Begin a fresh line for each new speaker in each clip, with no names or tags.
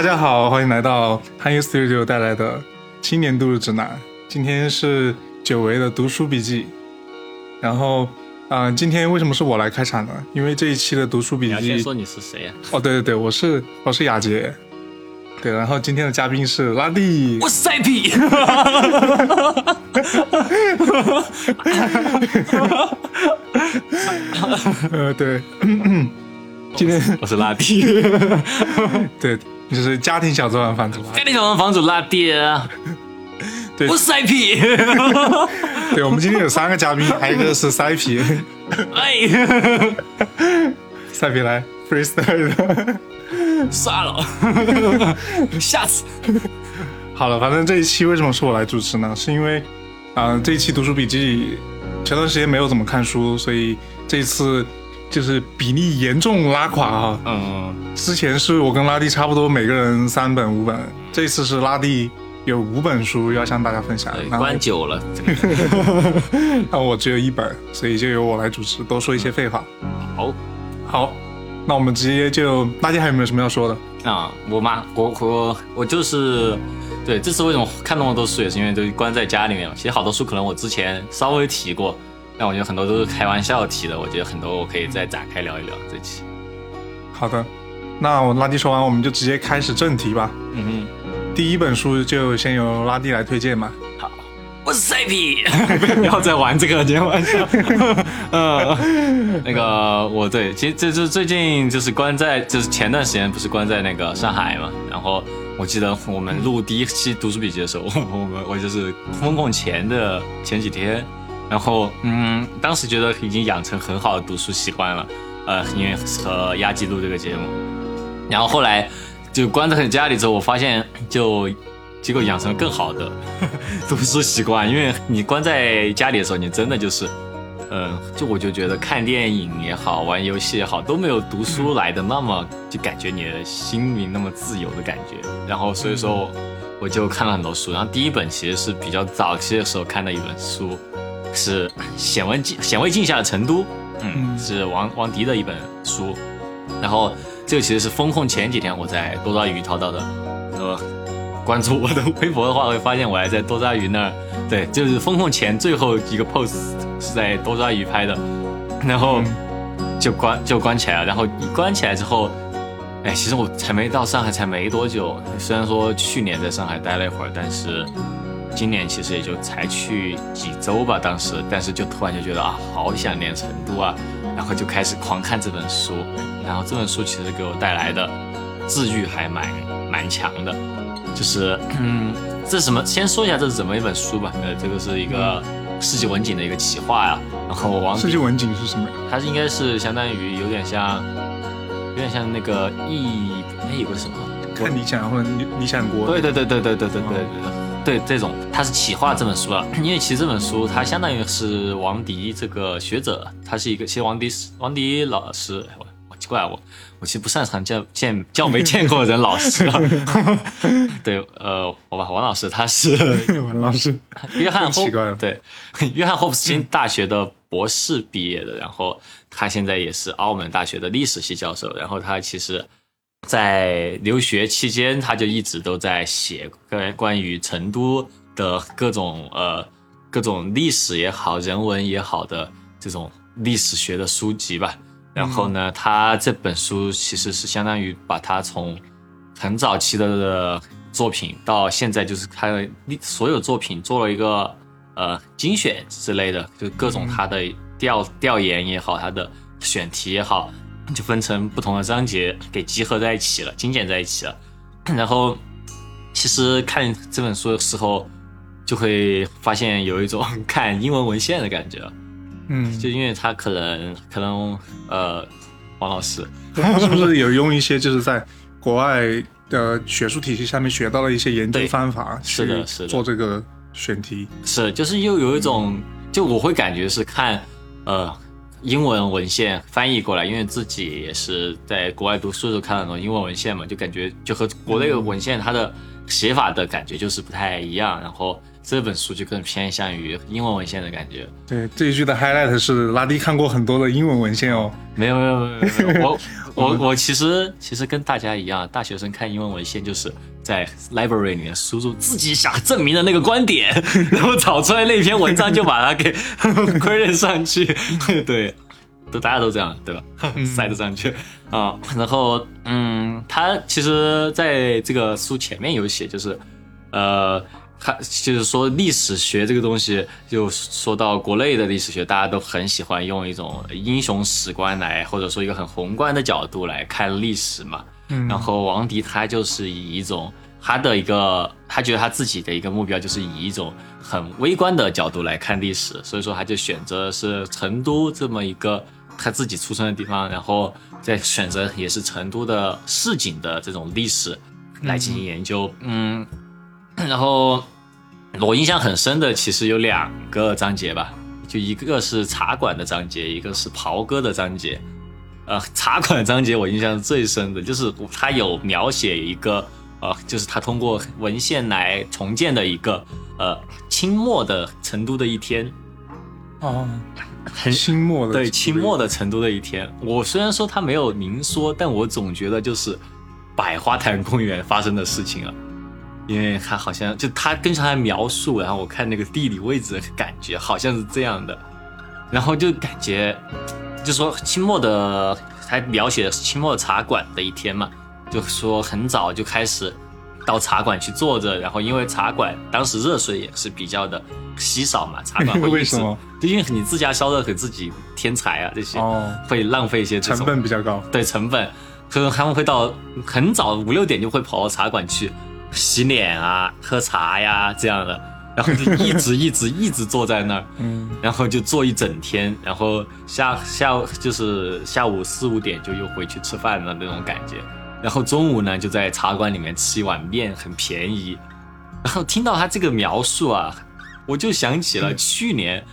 呃，大家好，欢迎来到汉语 Studio 带来的青年度日指南。今天是久违的读书笔记。然后，嗯、今天为什么是我来开场呢？因为这一期的读书笔
你要先，说你是谁呀、
哦，对对对，我是我是雅洁。对，然后今天的嘉宾是拉蒂。
我是塞皮。
呃，对，今天
我是拉蒂。
对，就是家庭小作坊房主。
家庭小作坊房主拉蒂。
对
我是塞皮。
对，我们今天有三个嘉宾，还有一个是塞皮，
哎，
塞皮来 freestyle 的。
算了，下次。
好了，反正这一期为什么是我来主持呢？是因为，啊、这一期读书笔记前段时间没有怎么看书，所以这一次就是比例严重拉垮啊。
嗯，
之前是我跟拉蒂差不多每个人三本五本，这次是拉蒂有五本书要向大家分享，
关久了。
那我只有一本，所以就由我来主持，多说一些废话。
好
好，那我们直接就拉蒂还有没有什么要说的？
啊，我妈，我我我就是，对，这次为什么看那么多书，也是因为都关在家里面嘛。其实好多书可能我之前稍微提过，但我觉得很多都是开玩笑提的。我觉得很多我可以再展开聊一聊这期。
好的，那我拉蒂说完，我们就直接开始正题吧。
嗯
第一本书就先由拉蒂来推荐嘛。
哼，好，我是塞皮，不 要再玩这个开玩笑。呃，那个我对，其实这是最近就是关在，就是前段时间不是关在那个上海嘛，然后我记得我们录第一期读书笔记的时候，我们我就是封控前的前几天，然后嗯，当时觉得已经养成很好的读书习惯了，呃，因为和压记录这个节目，然后后来就关在家里之后，我发现就结果养成了更好的 读书习惯，因为你关在家里的时候，你真的就是，嗯、就我就觉得看电影也好，玩游戏也好，都没有读书来的那么就感觉你的心灵那么自由的感觉。然后所以说，我就看了很多书。然后第一本其实是比较早期的时候看的一本书，是《显微镜显微镜下的成都》，嗯，
嗯
是王王迪的一本书。然后这个其实是风控前几天我在多抓鱼淘到的，呃，关注我的微博的话，会发现我还在多抓鱼那儿，对，就是风控前最后一个 pose 是在多抓鱼拍的，然后就关就关起来了，然后一关起来之后，哎，其实我才没到上海才没多久，虽然说去年在上海待了一会儿，但是今年其实也就才去几周吧，当时，但是就突然就觉得啊，好想念成都啊，然后就开始狂看这本书，然后这本书其实给我带来的治愈还蛮蛮强的，就是嗯，这是什么？先说一下这是怎么一本书吧。呃，这个是一个世纪文景的一个企划呀，然后王
世纪文景是什么？
它是应该是相当于有点像，有点像那个易哎有个什么？
看理想或者理理想国。
对对对对对对对对对对，这种他是企划这本书了，因为其实这本书它相当于是王迪这个学者，他是一个其实王迪是王迪老师，哎我我奇怪我我其实不擅长叫见叫没见过的人老师啊，对呃我吧王老师他是
王老师，
约翰 霍对，约翰霍普金大学的博士毕业的，然后他现在也是澳门大学的历史系教授，然后他其实。在留学期间，他就一直都在写关关于成都的各种呃各种历史也好、人文也好的这种历史学的书籍吧。然后呢，他这本书其实是相当于把他从很早期的作品到现在，就是他的所有作品做了一个呃精选之类的，就各种他的调调研也好，他的选题也好，就分成不同的章节给集合在一起了，精简在一起了。然后其实看这本书的时候，就会发现有一种 看英文文献的感觉，
嗯，
就因为他可能可能呃，王老师
他是不是有用一些就是在国外的学术体系下面学到了一些研究方法去
是的是的
做这个选题？
是就是又有一种，就我会感觉是看呃英文文献翻译过来，因为自己也是在国外读书的时候看很多英文文献嘛，就感觉就和国内的文献它的写法的感觉就是不太一样，然后这本书就更偏向于英文文献的感觉。
对，这一句的 highlight 是拉蒂看过很多的英文文献哦。
没有没有没有没有，我 我我其实其实跟大家一样，大学生看英文文献就是在 library 里面输入自己想证明的那个观点，然后找出来那篇文章就把它给 credit 上去，对，都大家都这样，对吧？塞得上去啊。然后嗯，他其实在这个书前面有写，就是呃。他就是说，历史学这个东西，就说到国内的历史学，大家都很喜欢用一种英雄史观来，或者说一个很宏观的角度来看历史嘛。嗯。然后王迪他就是以一种他的一个，他觉得他自己的一个目标就是以一种很微观的角度来看历史，所以说他就选择是成都这么一个他自己出生的地方，然后再选择也是成都的市井的这种历史来进行研究。嗯。然后我印象很深的其实有两个章节吧，就一个是茶馆的章节，一个是袍哥的章节。呃，茶馆章节我印象最深的就是他有描写一个呃，就是他通过文献来重建的一个呃清末的成都的一天。
哦，很清末的
对清末的成都的一天。我虽然说他没有明说，但我总觉得就是百花潭公园发生的事情啊。因为他好像就他跟着他描述，然后我看那个地理位置的感觉好像是这样的，然后就感觉，就说清末的，还描写的是清末茶馆的一天嘛，就说很早就开始到茶馆去坐着，然后因为茶馆当时热水也是比较的稀少嘛，茶馆会
为什么？
就因为你自家烧热水自己添柴啊这些，
哦，
会浪费一些
成本比较高，
对成本，所以他们会到很早五六点就会跑到茶馆去。洗脸啊，喝茶呀，这样的，然后就一直一直一直坐在那儿，嗯，然后就坐一整天，然后下下午就是下午四五点就又回去吃饭了那种感觉，然后中午呢就在茶馆里面吃一碗面，很便宜，然后听到他这个描述啊，我就想起了去年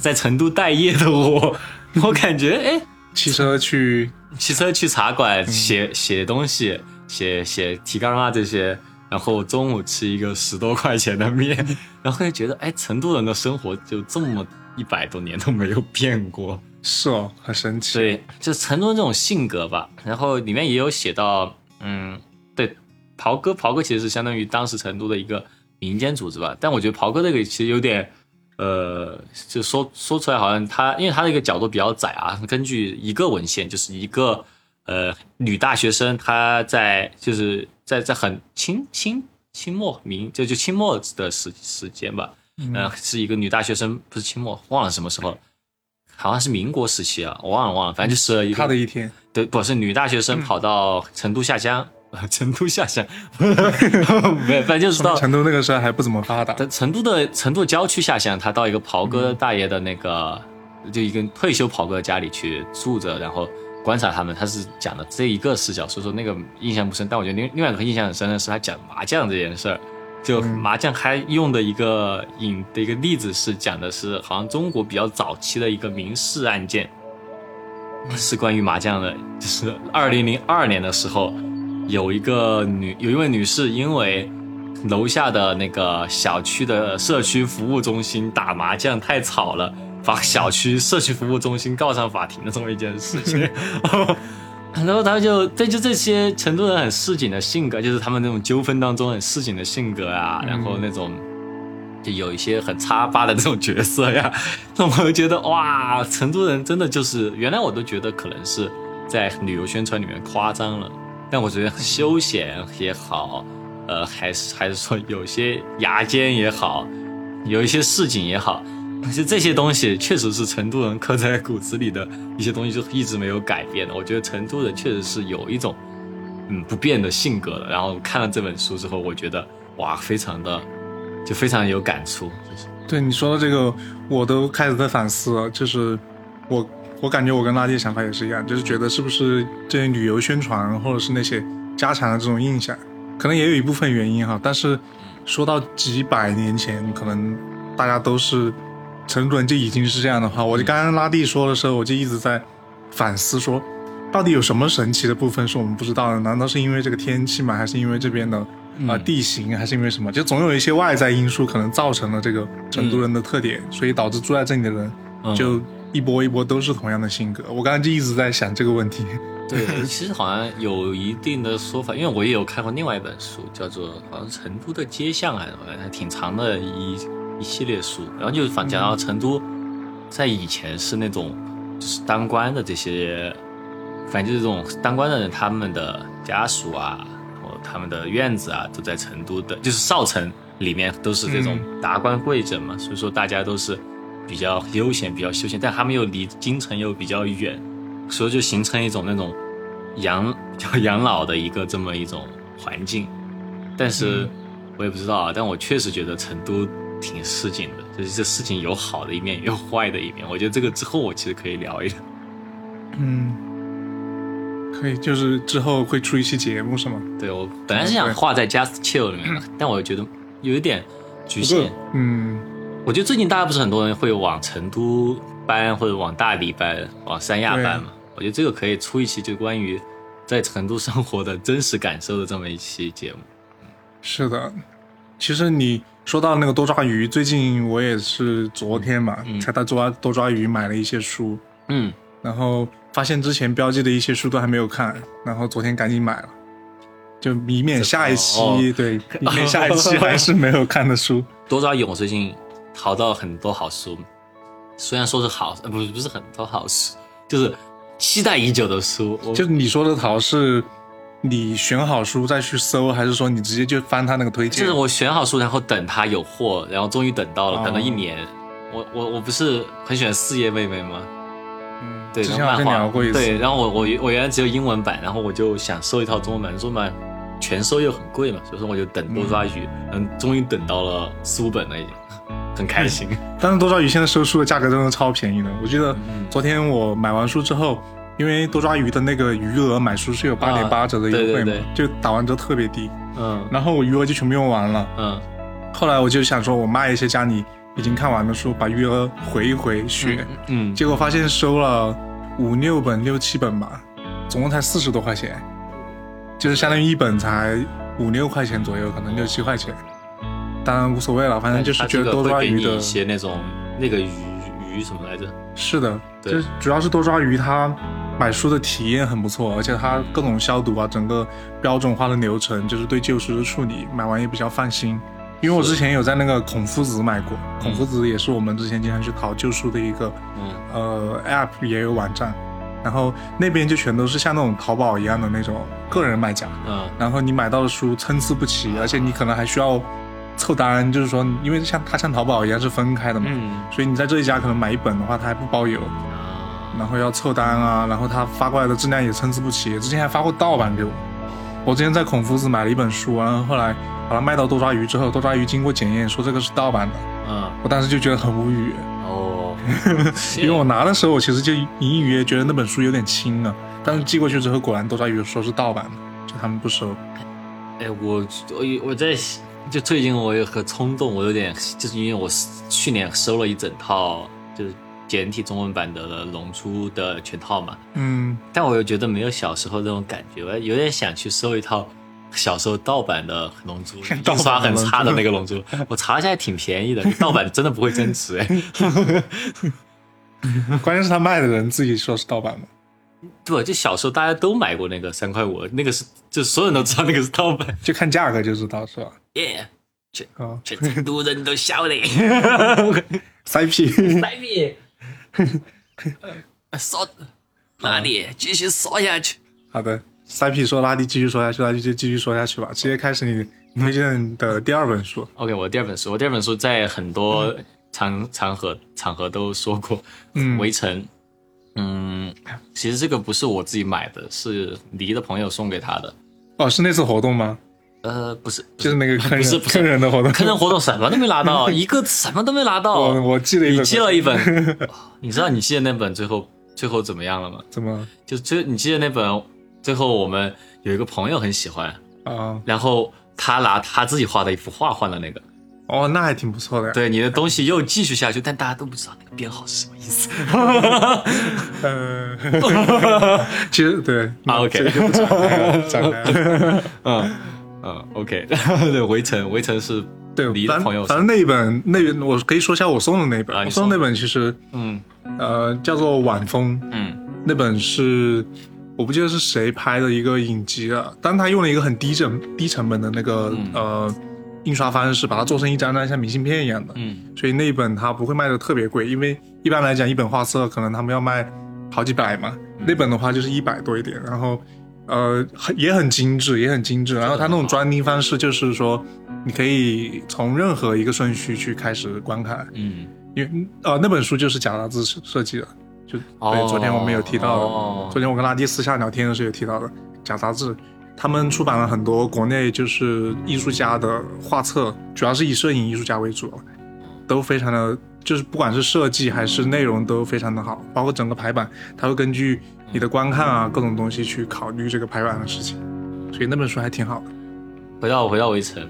在成都待业的我，我感觉哎，
骑车去
骑车去茶馆写写东西，写写提纲啊这些。然后中午吃一个十多块钱的面，然后就觉得，哎，成都人的生活就这么一百多年都没有变过，
是哦，很神奇。
对，就是成都人这种性格吧。然后里面也有写到，嗯，对，袍哥，袍哥其实是相当于当时成都的一个民间组织吧。但我觉得袍哥这个其实有点，呃，就说说出来好像他，因为他那个角度比较窄啊。根据一个文献，就是一个呃女大学生，她在就是。在在很清清清末明就就清末的时时间吧，嗯，是一个女大学生，不是清末，忘了什么时候，好像是民国时期啊，我忘了忘了，反正就是一
他的一天，
对，不是女大学生跑到成都下乡，成都下乡，没有，反正就是到
成都那个时候还不怎么发达，
成都的成都郊区下乡，他到一个袍哥大爷的那个，就一个退休袍哥家里去住着，然后。观察他们，他是讲的这一个视角，所以说那个印象不深。但我觉得另另外一个印象很深的是他讲麻将这件事儿，就麻将还用的一个引的一个例子是讲的是好像中国比较早期的一个民事案件，是关于麻将的，就是二零零二年的时候，有一个女有一位女士因为楼下的那个小区的社区服务中心打麻将太吵了。把小区社区服务中心告上法庭的这么一件事情，然后他就这就这些成都人很市井的性格，就是他们那种纠纷当中很市井的性格啊，然后那种就有一些很插巴的这种角色呀，那我就觉得哇，成都人真的就是原来我都觉得可能是在旅游宣传里面夸张了，但我觉得休闲也好，呃，还是还是说有些牙尖也好，有一些市井也好。其实这些东西确实是成都人刻在骨子里的一些东西，就一直没有改变的。我觉得成都人确实是有一种嗯不变的性格的。然后看了这本书之后，我觉得哇，非常的就非常有感触。
对你说的这个，我都开始在反思了。就是我我感觉我跟垃圾想法也是一样，就是觉得是不是这些旅游宣传或者是那些家常的这种印象，可能也有一部分原因哈。但是说到几百年前，可能大家都是。成都人就已经是这样的话，我就刚刚拉蒂说的时候，我就一直在反思说，到底有什么神奇的部分是我们不知道的？难道是因为这个天气吗？还是因为这边的啊地形？还是因为什么？就总有一些外在因素可能造成了这个成都人的特点，所以导致住在这里的人就一波一波都是同样的性格。我刚刚就一直在想这个问题。
对，其实好像有一定的说法，因为我也有看过另外一本书，叫做好像成都的街巷还挺长的一一系列书，然后就反讲到成都在以前是那种就是当官的这些，反正就是这种当官的人，他们的家属啊，然后他们的院子啊，都在成都的，就是少城里面都是这种达官贵人嘛，所以说大家都是比较悠闲，比较休闲，但他们又离京城又比较远，所以就形成一种那种养叫养老的一个这么一种环境。但是我也不知道啊，但我确实觉得成都挺市井的，就是这事情有好的一面，也有坏的一面。我觉得这个之后我其实可以聊一聊。
嗯，可以，就是之后会出一期节目是吗？
对我本来是想画在 Just Chill 里面的，但我觉得有一点局限。
嗯，
我觉得最近大家不是很多人会往成都搬，或者往大理搬，往三亚搬嘛？我觉得这个可以出一期就关于在成都生活的真实感受的这么一期节目。
是的，其实你说到那个多抓鱼，最近我也是昨天嘛，才到多抓多抓鱼买了一些书，
嗯，
然后发现之前标记的一些书都还没有看，然后昨天赶紧买了，就以免下一期、
哦
对，以免下一期还是没有看的书。
多抓鱼我最近淘到很多好书，虽然说是好，呃，不是不是很多好书，就是期待已久的书。我
就你说的淘是，你选好书再去搜，还是说你直接就翻他那个推荐？
就是我选好书，然后等他有货，然后终于等到了，
哦
等了一年。我我我不是很喜欢四叶妹妹吗？
嗯，
对，
之前好像
然后漫画
聊过一次。
对，然后我我我原来只有英文版，然后我就想收一套中文版，中文版全收又很贵嘛，所以说我就等多抓鱼，嗯，终于等到了四五本了，已经 很开心。
但是多抓鱼现在收书的价格真的超便宜的，我记得
嗯
昨天我买完书之后，因为多抓鱼的那个余额买书是有八点八折的优惠嘛，
对对
就打完折特别低，
嗯。
然后我余额就全部用完了。
嗯。
后来我就想说，我卖一些家里已经看完的书，把余额回一回血，
嗯，
结果发现收了五六本、六七本吧，总共才四十多块钱，就是相当于一本才五六块钱左右，可能六七块钱。当然无所谓了，反正就是觉得多抓鱼的。
一些那种那个鱼鱼什么来着？
是的，
对。
就主要是多抓鱼，它买书的体验很不错，而且它各种消毒啊，整个标准化的流程，就是对旧书的处理，买完也比较放心。因为我之前有在那个孔夫子买过，孔夫子也是我们之前经常去淘旧书的一个
嗯。
呃 app 也有网站，然后那边就全都是像那种淘宝一样的那种个人卖家，
嗯。
然后你买到的书参差不齐，而且你可能还需要凑单，就是说，因为像它像淘宝一样是分开的嘛，
嗯。
所以你在这一家可能买一本的话，它还不包邮，
啊
然后要凑单啊，然后他发过来的质量也参差不齐，之前还发过盗版给我。我之前在孔夫子买了一本书，然后后来把它卖到多抓鱼之后，多抓鱼经过检验说这个是盗版的，
嗯
我当时就觉得很无语，
哦，
因为我拿的时候我其实就隐隐约约觉得那本书有点轻啊，但是寄过去之后果然多抓鱼说是盗版的，就他们不收。
哎，我我我在就最近我有很冲动，我有点就是因为我去年收了一整套就是简体中文版的《龙珠》的全套嘛，
嗯，
但我又觉得没有小时候那种感觉，我有点想去收一套小时候盗版的《龙珠》，印刷很差的那个《龙珠》，我查一下还挺便宜的，盗版真的不会增值哎。
关键是他卖的人自己说是盗版的。
对，就小时候大家都买过那个三块五，那个是就所有人都知道那个是盗版，
就看价格就知道是吧？
耶、
啊、
全成都人都晓得。
CP，
来你，说哪里继续说下去？
好的三 P 说拉蒂继续说下去，那就继续说下去吧，直接开始你推荐的第二本书。
OK，我第二本书，我第二本书在很多场场合场合都说过，
嗯
围城。嗯，其实这个不是我自己买的，是黎的朋友送给他的。
哦，是那次活动吗？
呃，不是，
就是那个坑人
不是
坑人的活动。
坑人活动什么都没拿到，一个什么都没拿到。
我我寄了一本
你
本，
寄了一本，你知道你寄的那本最后最后怎么样了吗？
怎么
就最你记得那本，最后我们有一个朋友很喜欢，
啊？
然后他拿他自己画的一幅画换了那个。
哦，那还挺不错的呀。
对，你的东西又继续下去，但大家都不知道那个编号是什么意思。
嗯，其实对
啊，OK
这个就不展开了，展开了。
嗯嗯，OK，对，围城，围城是
对，反
离的朋友
反正那一本，那本我可以说一下我送的那本。我送的那本其实
嗯
呃叫做晚风，
嗯
那本是我不记得是谁拍的一个影集了，但他用了一个很低成低成本的那个、
嗯
呃印刷方式，把它做成一张张像明信片一样的，
嗯
所以那一本它不会卖的特别贵，因为一般来讲一本画册可能他们要卖好几百嘛，那本的话就是一百多一点，然后呃很也很精致，也很精致，然后它那种装订方式就是说你可以从任何一个顺序去开始观看，
嗯，
因为呃那本书就是贾达兹设设计的，就
哦。
对，昨天我们有提到的，
哦。
昨天我跟拉蒂私下聊天的时候有提到的贾杂志，他们出版了很多国内就是艺术家的画册，主要是以摄影艺术家为主，都非常的，就是不管是设计还是内容都非常的好，包括整个排版，它会根据你的观看啊各种东西去考虑这个排版的事情，所以那本书还挺好的。
回到回到围城，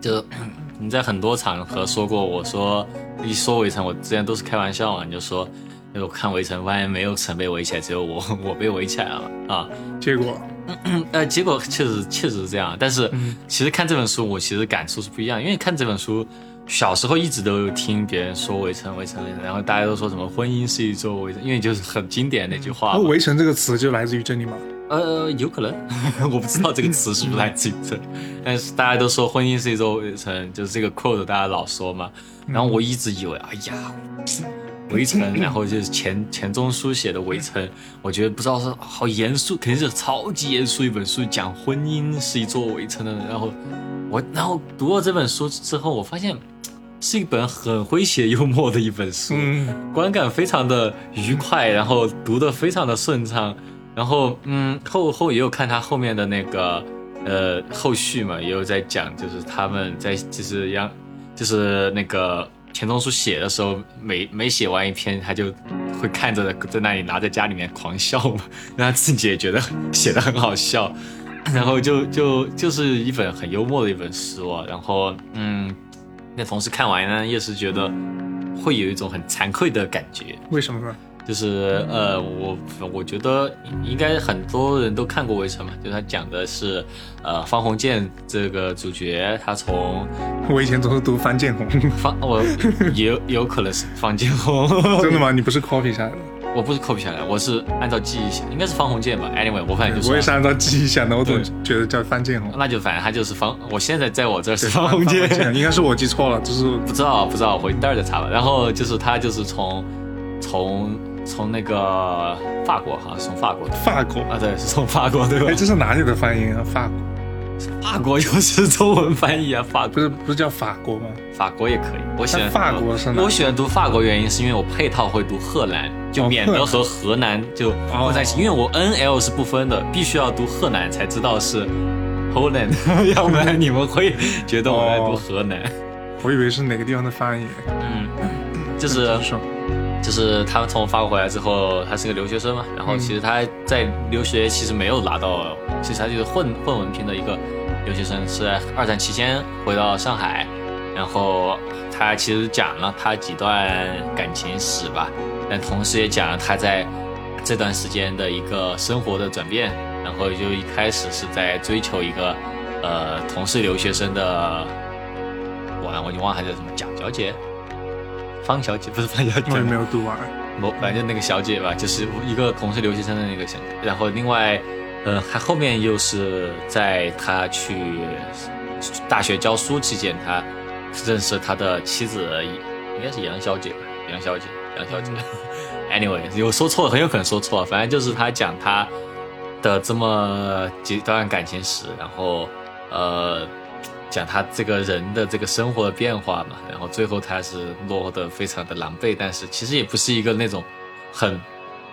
就 你在很多场合说过，我说一说围城，我之前都是开玩笑嘛，你就说。我看围城，发现没有城被围起来，只有我我被围起来了啊！
结果，
呃，结果确实确实是这样，但是
嗯
其实看这本书，我其实感受是不一样，因为看这本书，小时候一直都有听别人说围城围城围城，然后大家都说什么婚姻是一座围城，因为就是很经典那句话
围城这个词就来自于这里吗？
呃，有可能，我不知道这个词是不是来自于这，但是大家都说婚姻是一座围城，就是这个 quote 大家老说嘛。然后我一直以为，哎呀，围城，然后就是钱钱钟书写的围城，我觉得不知道是好严肃，肯定是超级严肃一本书，讲婚姻是一座围城的。然后我，然后读了这本书之后，我发现是一本很诙谐幽默的一本书。
嗯，
观感非常的愉快，然后读的非常的顺畅，然后嗯后后也有看他后面的那个呃后续嘛，也有在讲，就是他们在就是让就是那个钱钟书写的时候，每每写完一篇，他就会看着在那里拿在家里面狂笑嘛，然后他自己也觉得写的很好笑，然后就就就是一本很幽默的一本书啊，然后嗯，那同事看完呢，也是觉得会有一种很惭愧的感觉，
为什么呢？
就是呃，我我觉得应该很多人都看过《围城》嘛，就他讲的是呃方鸿渐这个主角，他从
我以前总是读方建宏，
方我也有有可能是方建宏，
真的吗？你不是 copy 下来的？
我不是 copy 下来，我是按照记忆想，应该是方鸿渐吧。Anyway，我反正就
我也
是
是按照记忆想的，我总觉得叫方建宏。
那就反正他就是方，我现在在我这儿是方鸿渐，
应该是我记错了，就是
不知道不知道，我待会儿再查吧。然后就是他就是从从从那个法国，好像是从法国的
法国。
啊，对，是从法国对吧
哎，？这是哪里的翻译啊？法国
法国又是中文翻译啊，法国
不是不是叫法国吗？
法国也可以。我喜欢
法国是哪
我喜欢读法国原因是因为我配套会读荷兰，就
哦
免得和河南就混在一起。因为我 N L 是不分的，必须要读荷兰才知道是 Holland，要不然你们会觉得我在读河南。
我以为是哪个地方的翻译。
嗯，就是就是他从法国回来之后，他是个留学生嘛，然后其实他在留学其实没有拿到，其实他就是混混文凭的一个留学生，是在二战期间回到上海，然后他其实讲了他几段感情史吧，但同时也讲了他在这段时间的一个生活的转变，然后就一开始是在追求一个呃同是留学生的，我已经忘了她叫什么蒋小姐。方小姐不是方小姐，
我也没有读完。
某反正那个小姐吧，就是一个同是留学生的那个小，然后另外，呃，还后面又是在他去大学教书期间，他认识他的妻子，应该是杨小姐吧，杨小姐，杨小姐。anyway，有说错，很有可能说错，反正就是他讲他的这么几段感情史，然后呃。讲他这个人的这个生活的变化嘛，然后最后他是落得非常的狼狈，但是其实也不是一个那种很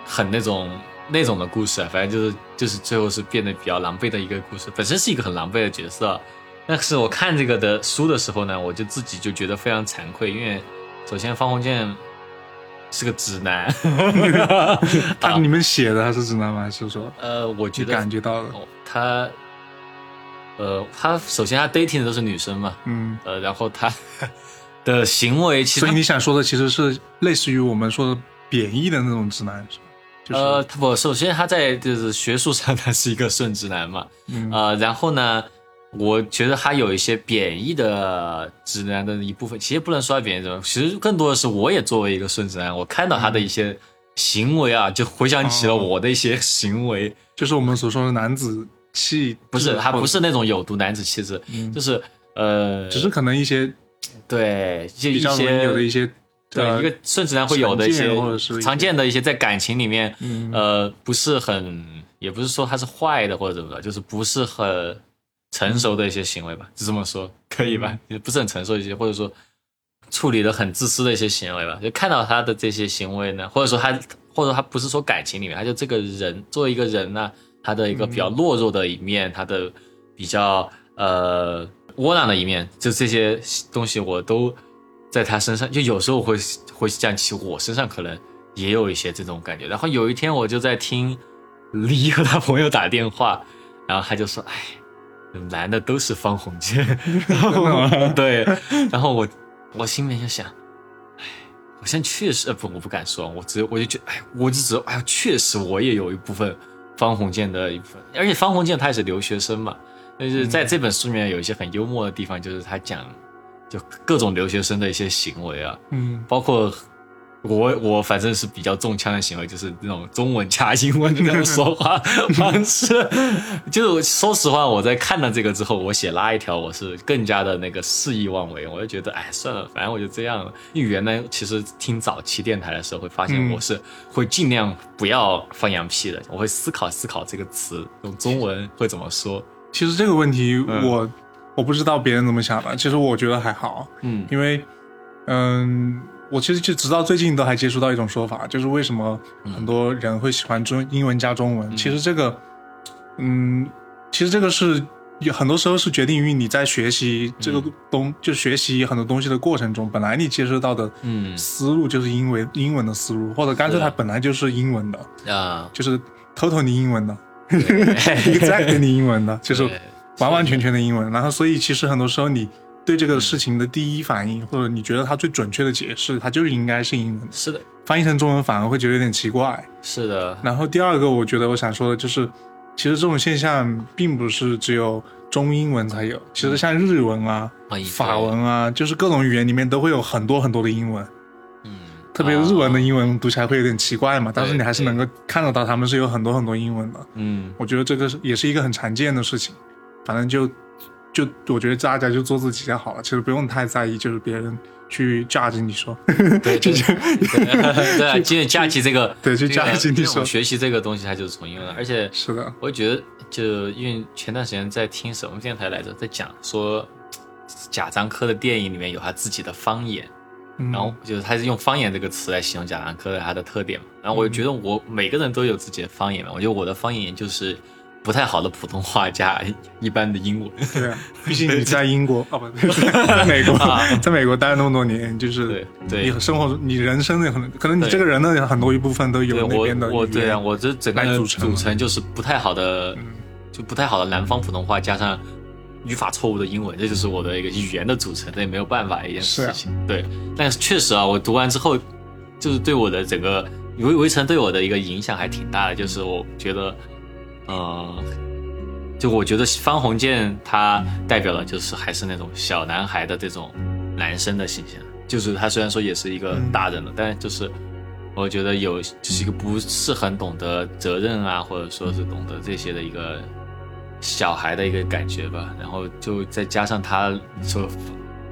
很那种那种的故事啊，反正就是就是最后是变得比较狼狈的一个故事，本身是一个很狼狈的角色，但是我看这个的书的时候呢，我就自己就觉得非常惭愧，因为首先方鸿渐是个直男，
他你们写的他是直男吗？还是说
呃，我觉得
感觉到了？
哦，他呃，他首先他 dating 的都是女生嘛，
嗯，
呃，然后他 的行为其实
所以你想说的其实是类似于我们说的贬义的那种直男，是吧？就是、
呃，他不，首先他在就是学术上他是一个顺直男嘛，
嗯
呃，然后呢，我觉得他有一些贬义的直男的一部分，其实不能说他贬义的，其实更多的是我也作为一个顺直男，我看到他的一些行为啊，就回想起了
哦
我的一些行为，
就是我们所说的男子气，
不是，他不
是，
那种有毒男子气质，
嗯
就是呃，
只是可能一些
对，一
比较容易
些
有的一些
对，
呃
一个顺直男会有的一些常见的一些在感情里面，
嗯
呃，不是很，也不是说他是坏的或者怎么的，就是不是很成熟的一些行为吧，就这么说可以吧？也不是很成熟一些，或者说处理的很自私的一些行为吧。就看到他的这些行为呢，或者说他，或者说他不是说感情里面，他就这个人作为一个人呢，他的一个比较懦弱的一面，他的比较呃窝囊的一面，就这些东西我都在他身上，就有时候会会想起我身上可能也有一些这种感觉。然后有一天我就在听李和他朋友打电话，然后他就说：“哎，男的都是方鸿渐。”然后对，然后我我心里面就想，哎，好像确实呃不，我不敢说，我只我就觉得，哎，我就只哎呀，确实我也有一部分方鸿渐的一部分，而且方鸿渐他也是留学生嘛，但是在这本书里面有一些很幽默的地方，就是他讲就各种留学生的一些行为啊，
嗯。
包括我我反正是比较中枪的行为，就是那种中文加英文的那种说话 方式。就是说实话，我在看了这个之后，我写拉一条，我是更加的那个肆意妄为。我就觉得，哎，算了，反正我就这样了。因为原来其实听早期电台的时候，会发现
嗯
我是会尽量不要放羊屁的，我会思考思考这个词用中文会怎么说。
其实这个问题
嗯
我、我不知道别人怎么想的，其实我觉得还好，
嗯
因为嗯，我其实就直到最近都还接触到一种说法，就是为什么很多人会喜欢中英文加中文，
嗯。
其实这个嗯，其实这个是。有很多时候是决定于你在学习这个东，就学习很多东西的过程中，本来你接触到的
嗯。
思路就是英文英文的思路，或者干脆它本来就是英文的，
啊，
就是 totally 英文的
对，
exactly 英文的，就是完完全全的英文。然后，所以其实很多时候你对这个事情的第一反应，或者你觉得它最准确的解释，它就应该是英文，
是的，
翻译成中文反而会觉得有点奇怪。
是的，
然后第二个，我觉得我想说的就是，其实这种现象并不是只有中英文才有，其实像日文啊、
哎
法文啊，就是各种语言里面都会有很多很多的英文。
嗯，
特别日文的
啊
英文读起来会有点奇怪嘛，但是你还是能够看得到他们是有很多很多英文的。
嗯。
我觉得这个也是一个很常见的事情，反正就就我觉得大家就做自己就好了，其实不用太在意，就是别人去 judge 你说，
对对对对啊，今天假期这个，
对去
这个
judge 你说
学习这个东西，它就是从英文，而且
是的，
我觉得，就因为前段时间在听什么电台来着，在讲说贾樟柯的电影里面有他自己的方言，
嗯、
然后就是他是用方言这个词来形容贾樟柯的他的特点嘛。然后我觉得我每个人都有自己的方言嘛，我觉得我的方言就是不太好的普通话加 一般的英文。
对啊，毕竟你在英国啊 不，在美国，在美国待了那么多年，就是
对对
你生活你人生的很可能你这个人的很多一部分都有那边的
我我对啊，我这整个
组
成
组成
就是不太好的，
嗯
就不太好的南方普通话加上语法错误的英文，这就是我的一个语言的组成，这也没有办法一件事情。对，但是确实啊，我读完之后，就是对我的整个围围城对我的一个影响还挺大的，就是我觉得，呃。就我觉得方鸿渐他代表的就是还是那种小男孩的这种男生的形象，就是他虽然说也是一个
嗯
大人了，但就是我觉得有就是一个不是很懂得责任啊，或者说是懂得这些的一个小孩的一个感觉吧。然后就再加上他所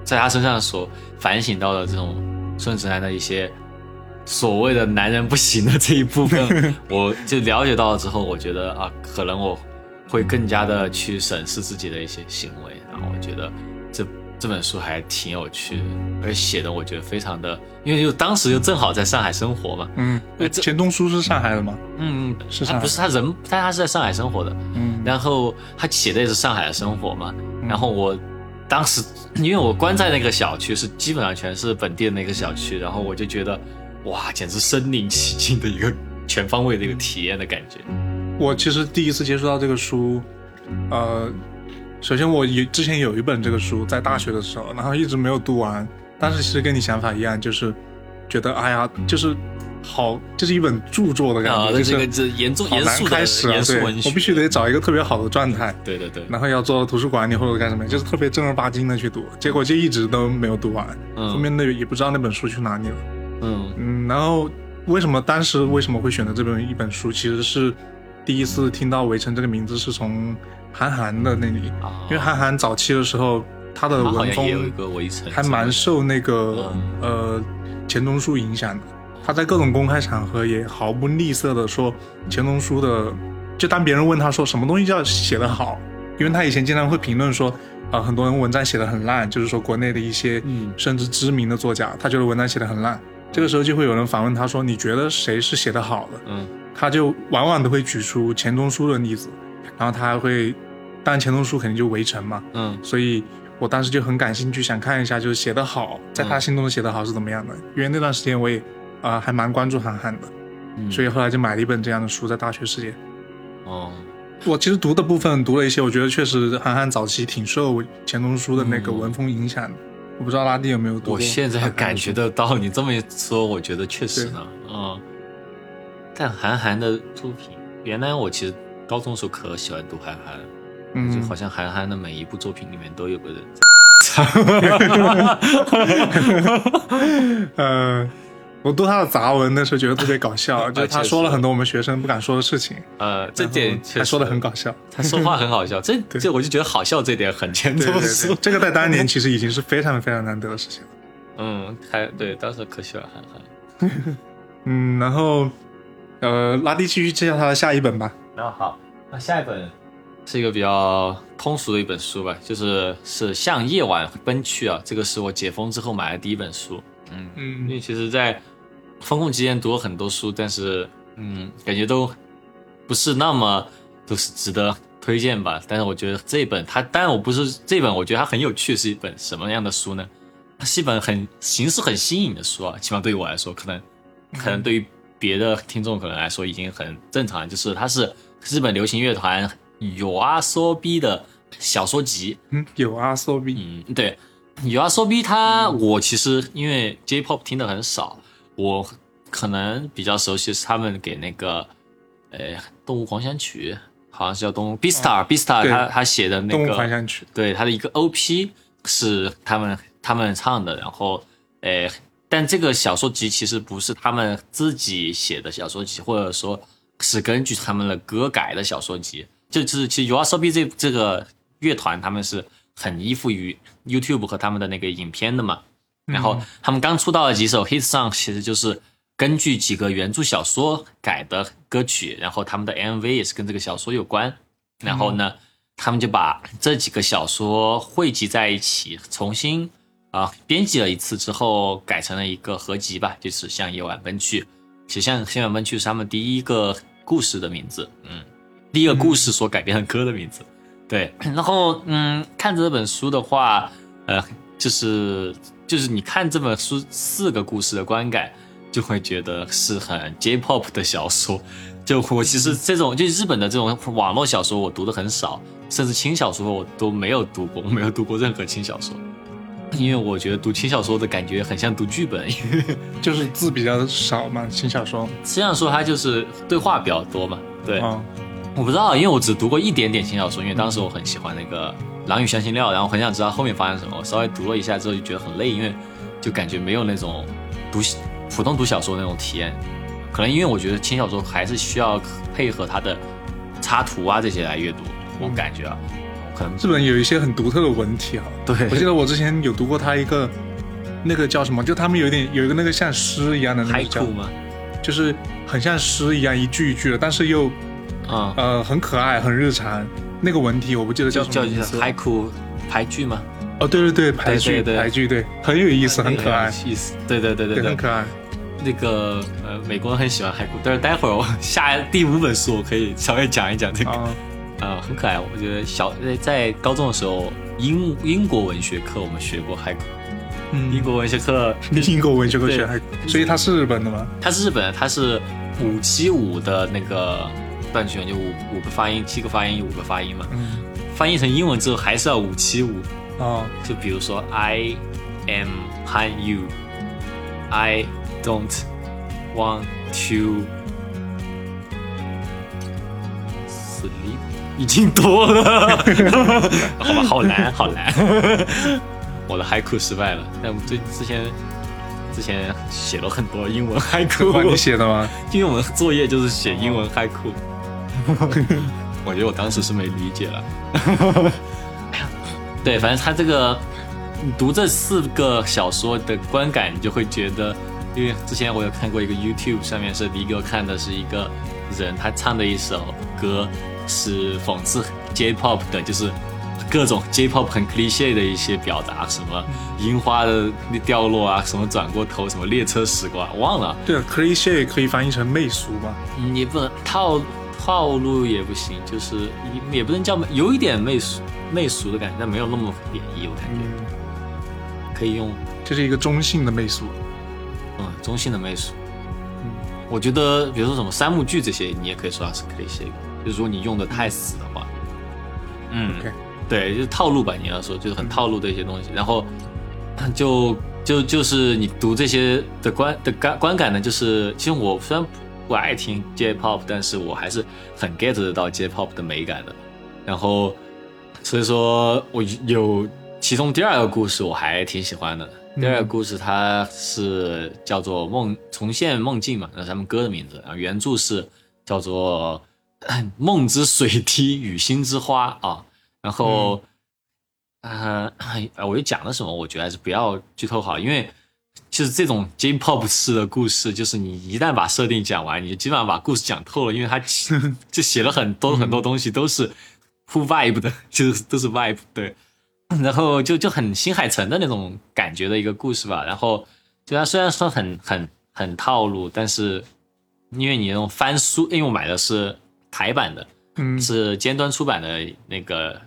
在他身上所反省到的这种顺直男的一些所谓的男人不行的这一部分，我就了解到了之后，我觉得啊，可能我会更加的去审视自己的一些行为。然后我觉得这这本书还挺有趣的，而且写的我觉得非常的，因为就当时就正好在上海生活嘛，
嗯。钱钟书是上海的吗？
嗯，嗯
是上海。
不是他人，但他是在上海生活的，
嗯，
然后他写的也是上海的生活嘛，然后我当时因为我关在那个小区是基本上全是本地的那个小区，然后我就觉得哇，简直身临其境的一个全方位的一个体验的感觉。
我其实第一次接触到这个书，呃，首先我有之前有一本这个书，在大学的时候，然后一直没有读完。但是其实跟你想法一样，就是觉得哎呀，就是好，这是一本著作的感
啊，
觉，就是
这个这严重严肃
开始啊，对
严肃文学，
我必须得找一个特别好的状态，
对对对，
然后要坐到图书馆里或者干什么，就是特别正儿八经的去读，结果就一直都没有读完，后
嗯
面那也不知道那本书去哪里了。
嗯
嗯，然后为什么当时为什么会选择这本一本书，其实是第一次听到围城这个名字是从韩寒的那里，
啊
因为韩寒早期的时候他的文风还蛮受那个
嗯
呃钱钟书影响的。他在各种公开场合也毫不吝啬的说钱钟书的，就当别人问他说什么东西叫写得好，因为他以前经常会评论说，啊、很多人文章写的很烂，就是说国内的一些
嗯
甚至知名的作家，他觉得文章写的很烂。这个时候就会有人反问他说：“你觉得谁是写得好的？”
嗯
他就往往都会举出钱钟书的例子，然后他还会，当然钱钟书肯定就围城嘛，
嗯
所以我当时就很感兴趣，想看一下就是写得好，在他心中的写得好是怎么样的。因为那段时间我也啊、呃还蛮关注韩寒的，
嗯，
所以后来就买了一本这样的书，在大学时间。
哦，
我其实读的部分读了一些，我觉得确实韩寒早期挺受钱钟书的那个
嗯
文风影响的。我不知道拉蒂有没有读过
我。现在感觉得到，你这么一说，我觉得确实呢，嗯。但韩寒的作品，原来我其实高中时候可喜欢读韩寒，就
嗯
好，像韩寒的每一部作品里面都有个人。
呃，我读他的杂文的时候觉得特别搞笑，就是他说了很多我们学生不敢说的事情，
呃，这点确实
说的很搞笑。
他说话很好笑，这 这我就觉得好笑这点很欠
对对
钟书
对，。这个在当年其实已经是非常非常难得的事情了。
嗯，还对，当时可喜欢韩寒。
嗯，然后呃，拉蒂继续介绍他的下一本吧。
那好，那下一本是一个比较通俗的一本书吧，就是是《向夜晚奔去》啊，这个是我解封之后买的第一本书。嗯嗯，因为
嗯
其实，在封控期间读了很多书，但是嗯，感觉都不是那么都是值得推荐吧。但是我觉得这本它，当然我不是这本，我觉得它很有趣，是一本什么样的书呢？它是一本很形式很新颖的书啊，起码对于我来说，可能可能对于别的听众可能来说已经很正常，就是它是日本流行乐团有阿索 B 的小说集，
嗯，有阿索比，
嗯，对，有阿索 B 它，我其实因为 J-pop 听的很少，我可能比较熟悉是他们给那个，呃，《动物狂想曲》，好像是叫《动物 b i s t a r b i
s t a r
他他写的那
动物幻
个，
想曲。
对他的一个 OP 是他们他们唱的，然后，呃，但这个小说集其实不是他们自己写的小说集，或者说是根据他们的歌改的小说集。就就是其实 u r s o b 这这个乐团，他们是很依附于 YouTube 和他们的那个影片的嘛。然后他们刚出道的几首 hit song 其实就是根据几个原著小说改的歌曲，然后他们的 MV 也是跟这个小说有关。然后呢，他们就把这几个小说汇集在一起，重新啊、编辑了一次之后，改成了一个合集吧，就是《向夜晚奔去》。其实像《向夜晚奔去》是他们第一个故事的名字，嗯，第一个故事所改编的歌的名字。对，然后嗯，看这本书的话，呃，就是就是你看这本书四个故事的观感，就会觉得是很 J-pop 的小说。就我其实这种就日本的这种网络小说，我读的很少，甚至轻小说我都没有读过，我没有读过任何轻小说，因为我觉得读轻小说的感觉很像读剧本，
就是字比较少嘛，轻小说。
轻小说它就是对话比较多嘛，对，
啊，
我不知道，因为我只读过一点点轻小说，因为当时我很喜欢那个《狼与香辛料》，然后很想知道后面发生什么。我稍微读了一下之后就觉得很累，因为就感觉没有那种读普通读小说那种体验。可能因为我觉得轻小说还是需要配合它的插图啊这些来阅读，我感觉啊，可能
日本有一些很独特的文体啊。
对
我记得我之前有读过他一个，那个叫什么？就他们有一点有一个那个像诗一样的那
嗨
个叫？就是很像诗一样一句一句的，但是又
嗯，
呃很可爱很日常。那个文体我不记得叫什么名字了。
嗨酷排剧吗？
哦，对对对，排剧排剧对，很有意思，很可爱，
意思。对对对对
对，很，可爱。
那个呃，美国人很喜欢海苦，但是待会儿我下第五本书我可以稍微讲一讲这个，啊、
啊，
很可爱。我觉得小在在高中的时候，英英国文学课我们学过海苦，
嗯
英国文学课
英国文学课学
海
苦，所以它是日本的吗？
它是日本的，它是五七五的那个断句，就五五个发音，七个发音，五个发音嘛。
嗯，
翻译成英文之后还是要五七五，
哦，
就比如说 I am Han you, I don't want to sleep，已经多了，好吧，好难，好难，我的海库失败了。但我最之前之前写了很多英文嗨库，
哇，你写的吗？
因为我们作业就是写英文嗨库。我觉得我当时是没理解了。对，反正他这个你读这四个小说的观感，你就会觉得，因为之前我有看过一个 YouTube 上面是你给我看的是一个人他唱的一首歌，是讽刺 J-pop 的，就是各种 J-pop 很 cliche 的一些表达，什么樱花的掉落啊，什么转过头，什么列车驶过，忘了。
对啊，cliche 可以翻译成媚俗
吗？你，不能套套路也不行，就是也也不能叫，有一点媚俗媚俗的感觉，但没有那么贬义，我感觉、
嗯，
可以用
这是一个中性的媚俗。
嗯中性的媚俗。
嗯，
我觉得比如说什么三幕剧这些，你也可以说它是 cliché，就是如果你用的太死的话，嗯对，就是套路吧，你要说就是很套路的一些东西，然后就就就是你读这些的观的感观感呢，就是其实我虽然不爱听 J-pop，但是我还是很 get 得到 J-pop 的美感的。然后所以说我有其中第二个故事我还挺喜欢的。第二个故事它是叫做梦重现梦境嘛，那是他们歌的名字，然后原著是叫做梦之水滴与心之花啊。然后，呃，我就讲了什么，我觉得还是不要剧透好，因为就是这种 J-pop 式的故事，就是你一旦把设定讲完，你就基本上把故事讲透了，因为它 就写了很多很多东西都是 full vibe 的，就是都是 vibe 对，然后就就很新海诚的那种感觉的一个故事吧。然后就它虽然说很很很套路，但是因为你那种翻书，因为我买的是台版的，
嗯，
是尖端出版的那个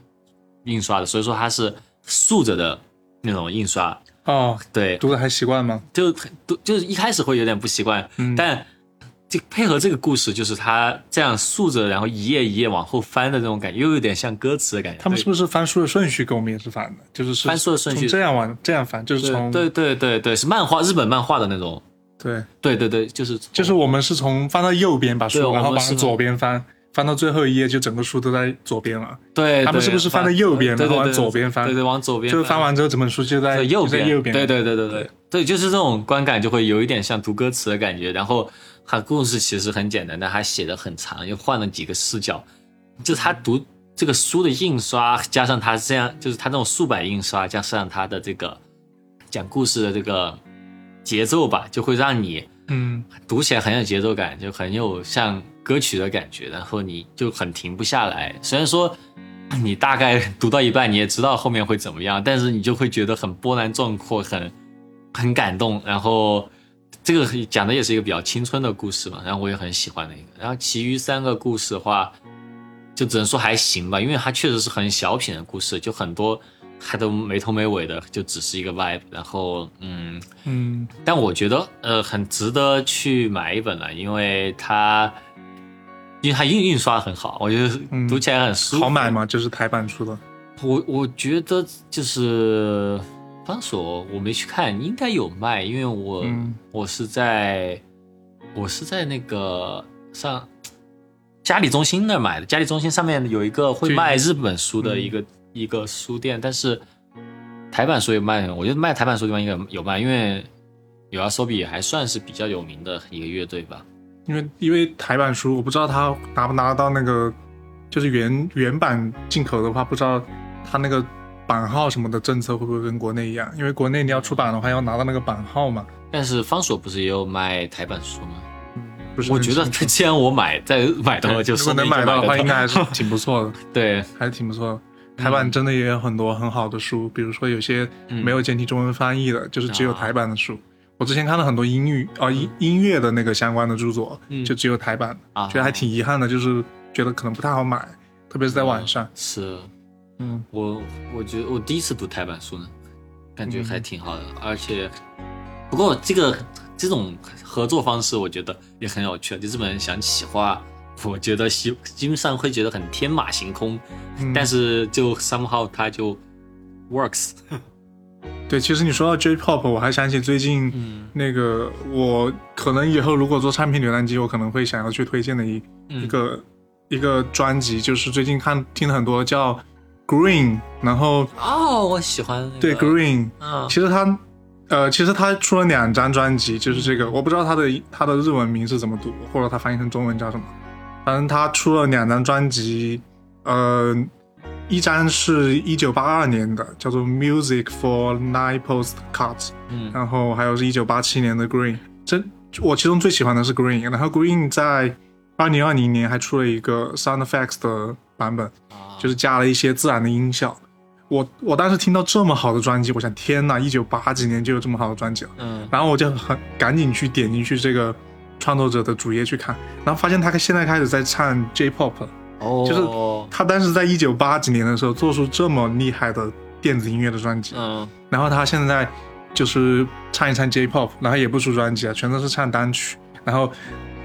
印刷的，所以说它是竖着的那种印刷。
哦，
对，
读的还习惯吗？
就读就是一开始会有点不习惯，
嗯
但就配合这个故事，就是他这样竖着，然后一页一页往后翻的那种感觉，又有点像歌词的感觉。
他们是不是翻书的顺序跟我们也是反的？就是是
翻书的顺序
从这样往这样翻，就是从
对对对对，是漫画日本漫画的那种。
对
对对对，就是
就是我们是从翻到右边把书，然后往左边翻，翻到最后一页就整个书都在左边了。
对，
他们是不是翻到右边然后往
对对对
左边翻？
对对，往左边
就是翻完之后整本书就在
在右边，
在右边。
对对对对对对，就是这种观感就会有一点像读歌词的感觉。然后他故事其实很简单，但他写的很长，又换了几个视角。就是他读这个书的印刷，加上他这样，就是他这种竖版印刷，加上他的这个讲故事的这个节奏吧，就会让你
嗯
读起来很有节奏感，就很有像歌曲的感觉，然后你就很停不下来。虽然说 你大概读到一半，你也知道后面会怎么样，但是你就会觉得很波澜壮阔，很很感动。然后这个讲的也是一个比较青春的故事嘛，然后我也很喜欢的一个。然后其余三个故事的话，就只能说还行吧，因为它确实是很小品的故事，就很多它都没头没尾的，就只是一个 vibe。然后嗯。
嗯
但我觉得呃很值得去买一本了，因为它因为它印印刷得很好，我觉得
嗯
读起来很舒服。
好买？吗？就是台版出的。
我我觉得就是方所我没去看，应该有卖，因为我、
嗯
我是在我是在那个上嘉里中心那儿买的，嘉里中心上面有一个会卖日本书的
嗯
一个、一个书店，但是台版书也卖，我觉得卖台版书地方应该有有卖，因为有阿索比还算是比较有名的一个乐队吧。
因为因为台版书，我不知道他拿不拿得到那个，就是原原版进口的话，不知道他那个版号什么的政策会不会跟国内一样？因为国内你要出版的话，要拿到那个版号嘛。
但是方所不是也有卖台版书吗？
嗯，不是
我觉得既然我买再买到了，就
如果
说明
能买到的话，应该还是挺不错的，
对。
还是挺不错的。台版真的也有很多很好的书，比如说有些没有简体中文翻译的，就是只有台版的书。我之前看了很多音乐啊音音乐的那个相关的著作，
嗯
就只有台版的，
啊
觉得还挺遗憾的，就是觉得可能不太好买，特别是在晚上。
是
嗯
我，我觉得我第一次读台版书呢，感觉还挺好的，而且不过这个这种合作方式，我觉得也很有趣。就日本人想企划，我觉得基基本上会觉得很天马行空，
嗯
但是就 somehow 它就 works。
对，其实你说到 J-pop，我还想起最近
嗯。
那个，我可能以后如果做唱片浏览机，我可能会想要去推荐的一、
嗯。
一个一个专辑，就是最近看听了很多叫 Green，然后
哦，我喜欢、那个、
对 Green，
啊
其实他呃，其实他出了两张专辑，就是这个，我不知道他的他的日文名是怎么读，或者他翻译成中文叫什么。反正他出了两张专辑，呃，一张是一九八二年的，叫做《Music for Nine Postcards》，
嗯
然后还有是一九八七年的《Green》。这我其中最喜欢的是《Green》，然后《Green》在二零二零年还出了一个 Sound Effects 的版本，就是加了一些自然的音效。我我当时听到这么好的专辑，我想天呐，一九八几年就有这么好的专辑了。
嗯
然后我就很赶紧去点进去这个创作者的主页去看，然后发现他现在开始在唱 J-pop 了。
哦，
就是他当时在一九八几年的时候做出这么厉害的电子音乐的专辑，
嗯。
然后他现在就是唱一唱 J-pop，然后也不出专辑啊，全都是唱单曲，然后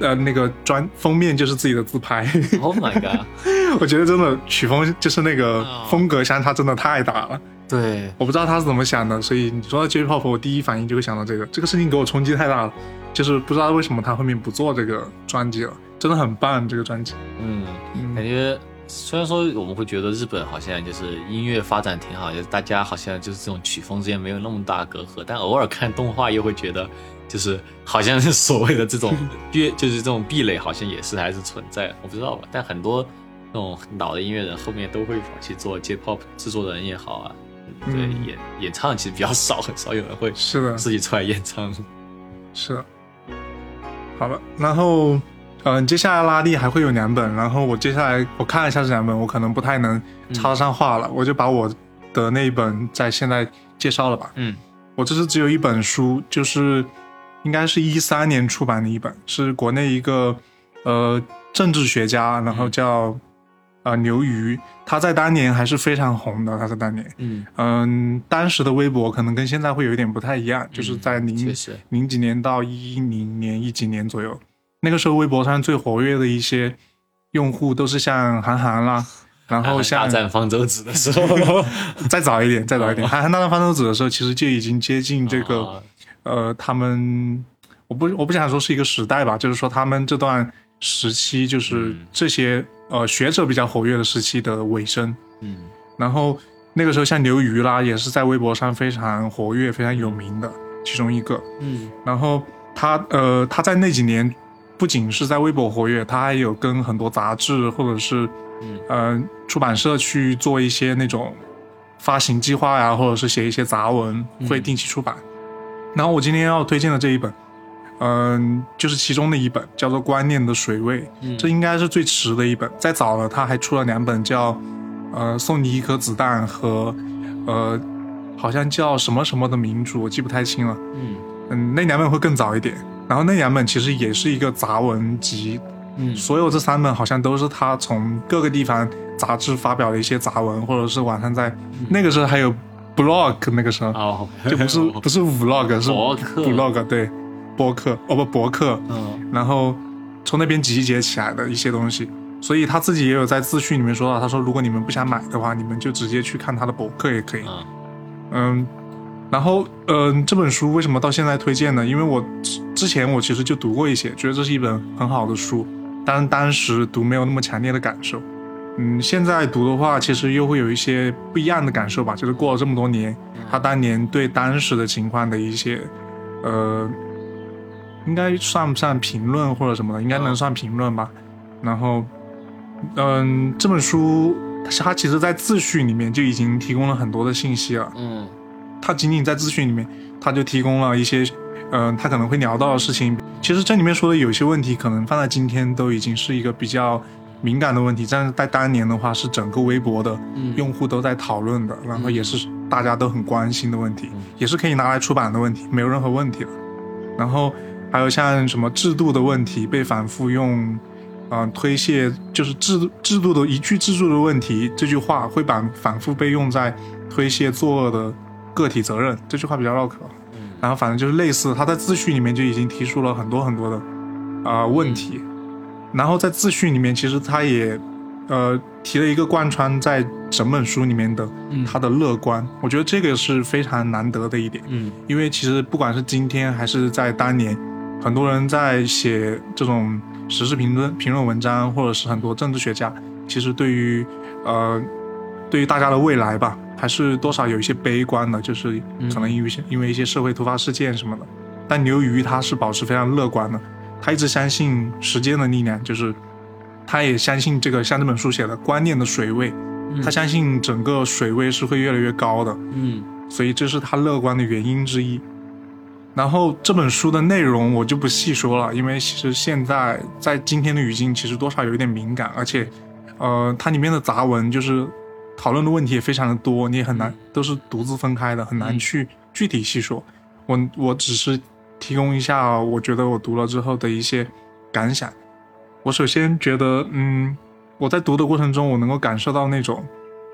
呃那个专封面就是自己的自拍
，，Oh my god，
我觉得真的曲风就是那个
哦
风格相差真的太大了。
对，
我不知道他是怎么想的，所以你说到 J-pop，我第一反应就会想到这个，这个事情给我冲击太大了，就是不知道为什么他后面不做这个专辑了，真的很棒这个专辑。
嗯，
嗯
感觉虽然说我们会觉得日本好像就是音乐发展挺好，就是大家好像就是这种曲风之间没有那么大隔阂，但偶尔看动画又会觉得，就是好像是所谓的这种乐，就是这种壁垒好像也是还是存在，我不知道吧。但很多那种老的音乐人后面都会跑去做 J-pop 制作人也好啊，对，
嗯
演演唱其实比较少，很少有人会
是的，
自己出来演唱。
是的。好了，然后嗯、接下来拉力还会有两本，然后我接下来我看了一下这两本，我可能不太能插得上话了，我就把我的那一本在现在介绍了吧。
嗯。
我这是只有一本书，就是应该是一三年出版的一本，是国内一个呃政治学家，然后叫呃刘瑜，他在当年还是非常红的，他在当年，
嗯，
嗯，当时的微博可能跟现在会有一点不太一样，就是在零零几年到一零年一几年左右，那个时候微博上最活跃的一些用户都是像韩寒啦，然后像
大战方舟子的时候，
再早一点，再早一点，韩寒大战方舟子的时候，其实就已经接近这个、
啊
呃，他们我不我不想说是一个时代吧，就是说他们这段时期就是
嗯
这些、呃学者比较活跃的时期的尾声。
嗯。
然后那个时候像刘瑜啦，也是在微博上非常活跃、非常有名的其中一个。
嗯。
然后他呃他在那几年不仅是在微博活跃，他还有跟很多杂志或者是
嗯
呃出版社去做一些那种发行计划呀，或者是写一些杂文，
嗯
会定期出版。然后我今天要推荐的这一本，嗯、就是其中的一本，叫做《观念的水位》，
嗯
这应该是最迟的一本。再早了，他还出了两本叫呃送你一颗子弹和呃好像叫什么什么的民主，我记不太清了。
嗯
嗯，那两本会更早一点。然后那两本其实也是一个杂文集，
嗯
所有这三本好像都是他从各个地方杂志发表的一些杂文，或者是网上在那个时候还有 blog，那个时候
哦，
就不是 不是 vlog，是
博客
blog，对，博客哦不博客，
嗯
然后从那边集结起来的一些东西。所以他自己也有在自序里面说到，他说如果你们不想买的话，你们就直接去看他的博客也可以。
嗯
嗯，然后嗯，这本书为什么到现在推荐呢？因为我之之前我其实就读过一些，觉得这是一本很好的书，但是当时读没有那么强烈的感受。嗯，现在读的话，其实又会有一些不一样的感受吧。就是过了这么多年，他当年对当时的情况的一些，呃，应该算不算评论或者什么的？应该能算评论吧。然后，嗯，这本书它其实在自序里面就已经提供了很多的信息了。
嗯
他仅仅在自序里面，他就提供了一些，嗯、他可能会聊到的事情。其实这里面说的有些问题，可能放在今天都已经是一个比较敏感的问题，但是在当年的话，是整个微博的
嗯
用户都在讨论的，然后也是大家都很关心的问题
嗯，
也是可以拿来出版的问题，没有任何问题的。然后还有像什么制度的问题被反复用，嗯、推卸，就是制度制度的一句制度的问题这句话会反反复被用在推卸作恶的个体责任这句话比较绕口。
嗯
然后反正就是类似，他在自序里面就已经提出了很多很多的啊、呃问题，然后在自序里面其实他也呃提了一个贯穿在整本书里面的
嗯
他的乐观，我觉得这个是非常难得的一点。
嗯
因为其实不管是今天还是在当年，很多人在写这种时事评论评论文章，或者是很多政治学家，其实对于呃对于大家的未来吧，还是多少有一些悲观的，就是可能因为一些、因为一些社会突发事件什么的。但刘瑜他是保持非常乐观的，他一直相信时间的力量，就是他也相信这个像这本书写的观念的水位，他相信整个水位是会越来越高的，
嗯。
所以这是他乐观的原因之一。然后这本书的内容我就不细说了，因为其实现在在今天的语境，其实多少有一点敏感，而且，呃，它里面的杂文就是讨论的问题也非常的多，你也很难都是独自分开的，很难去具体细说。我我只是提供一下，我觉得我读了之后的一些感想。我首先觉得，嗯，我在读的过程中，我能够感受到那种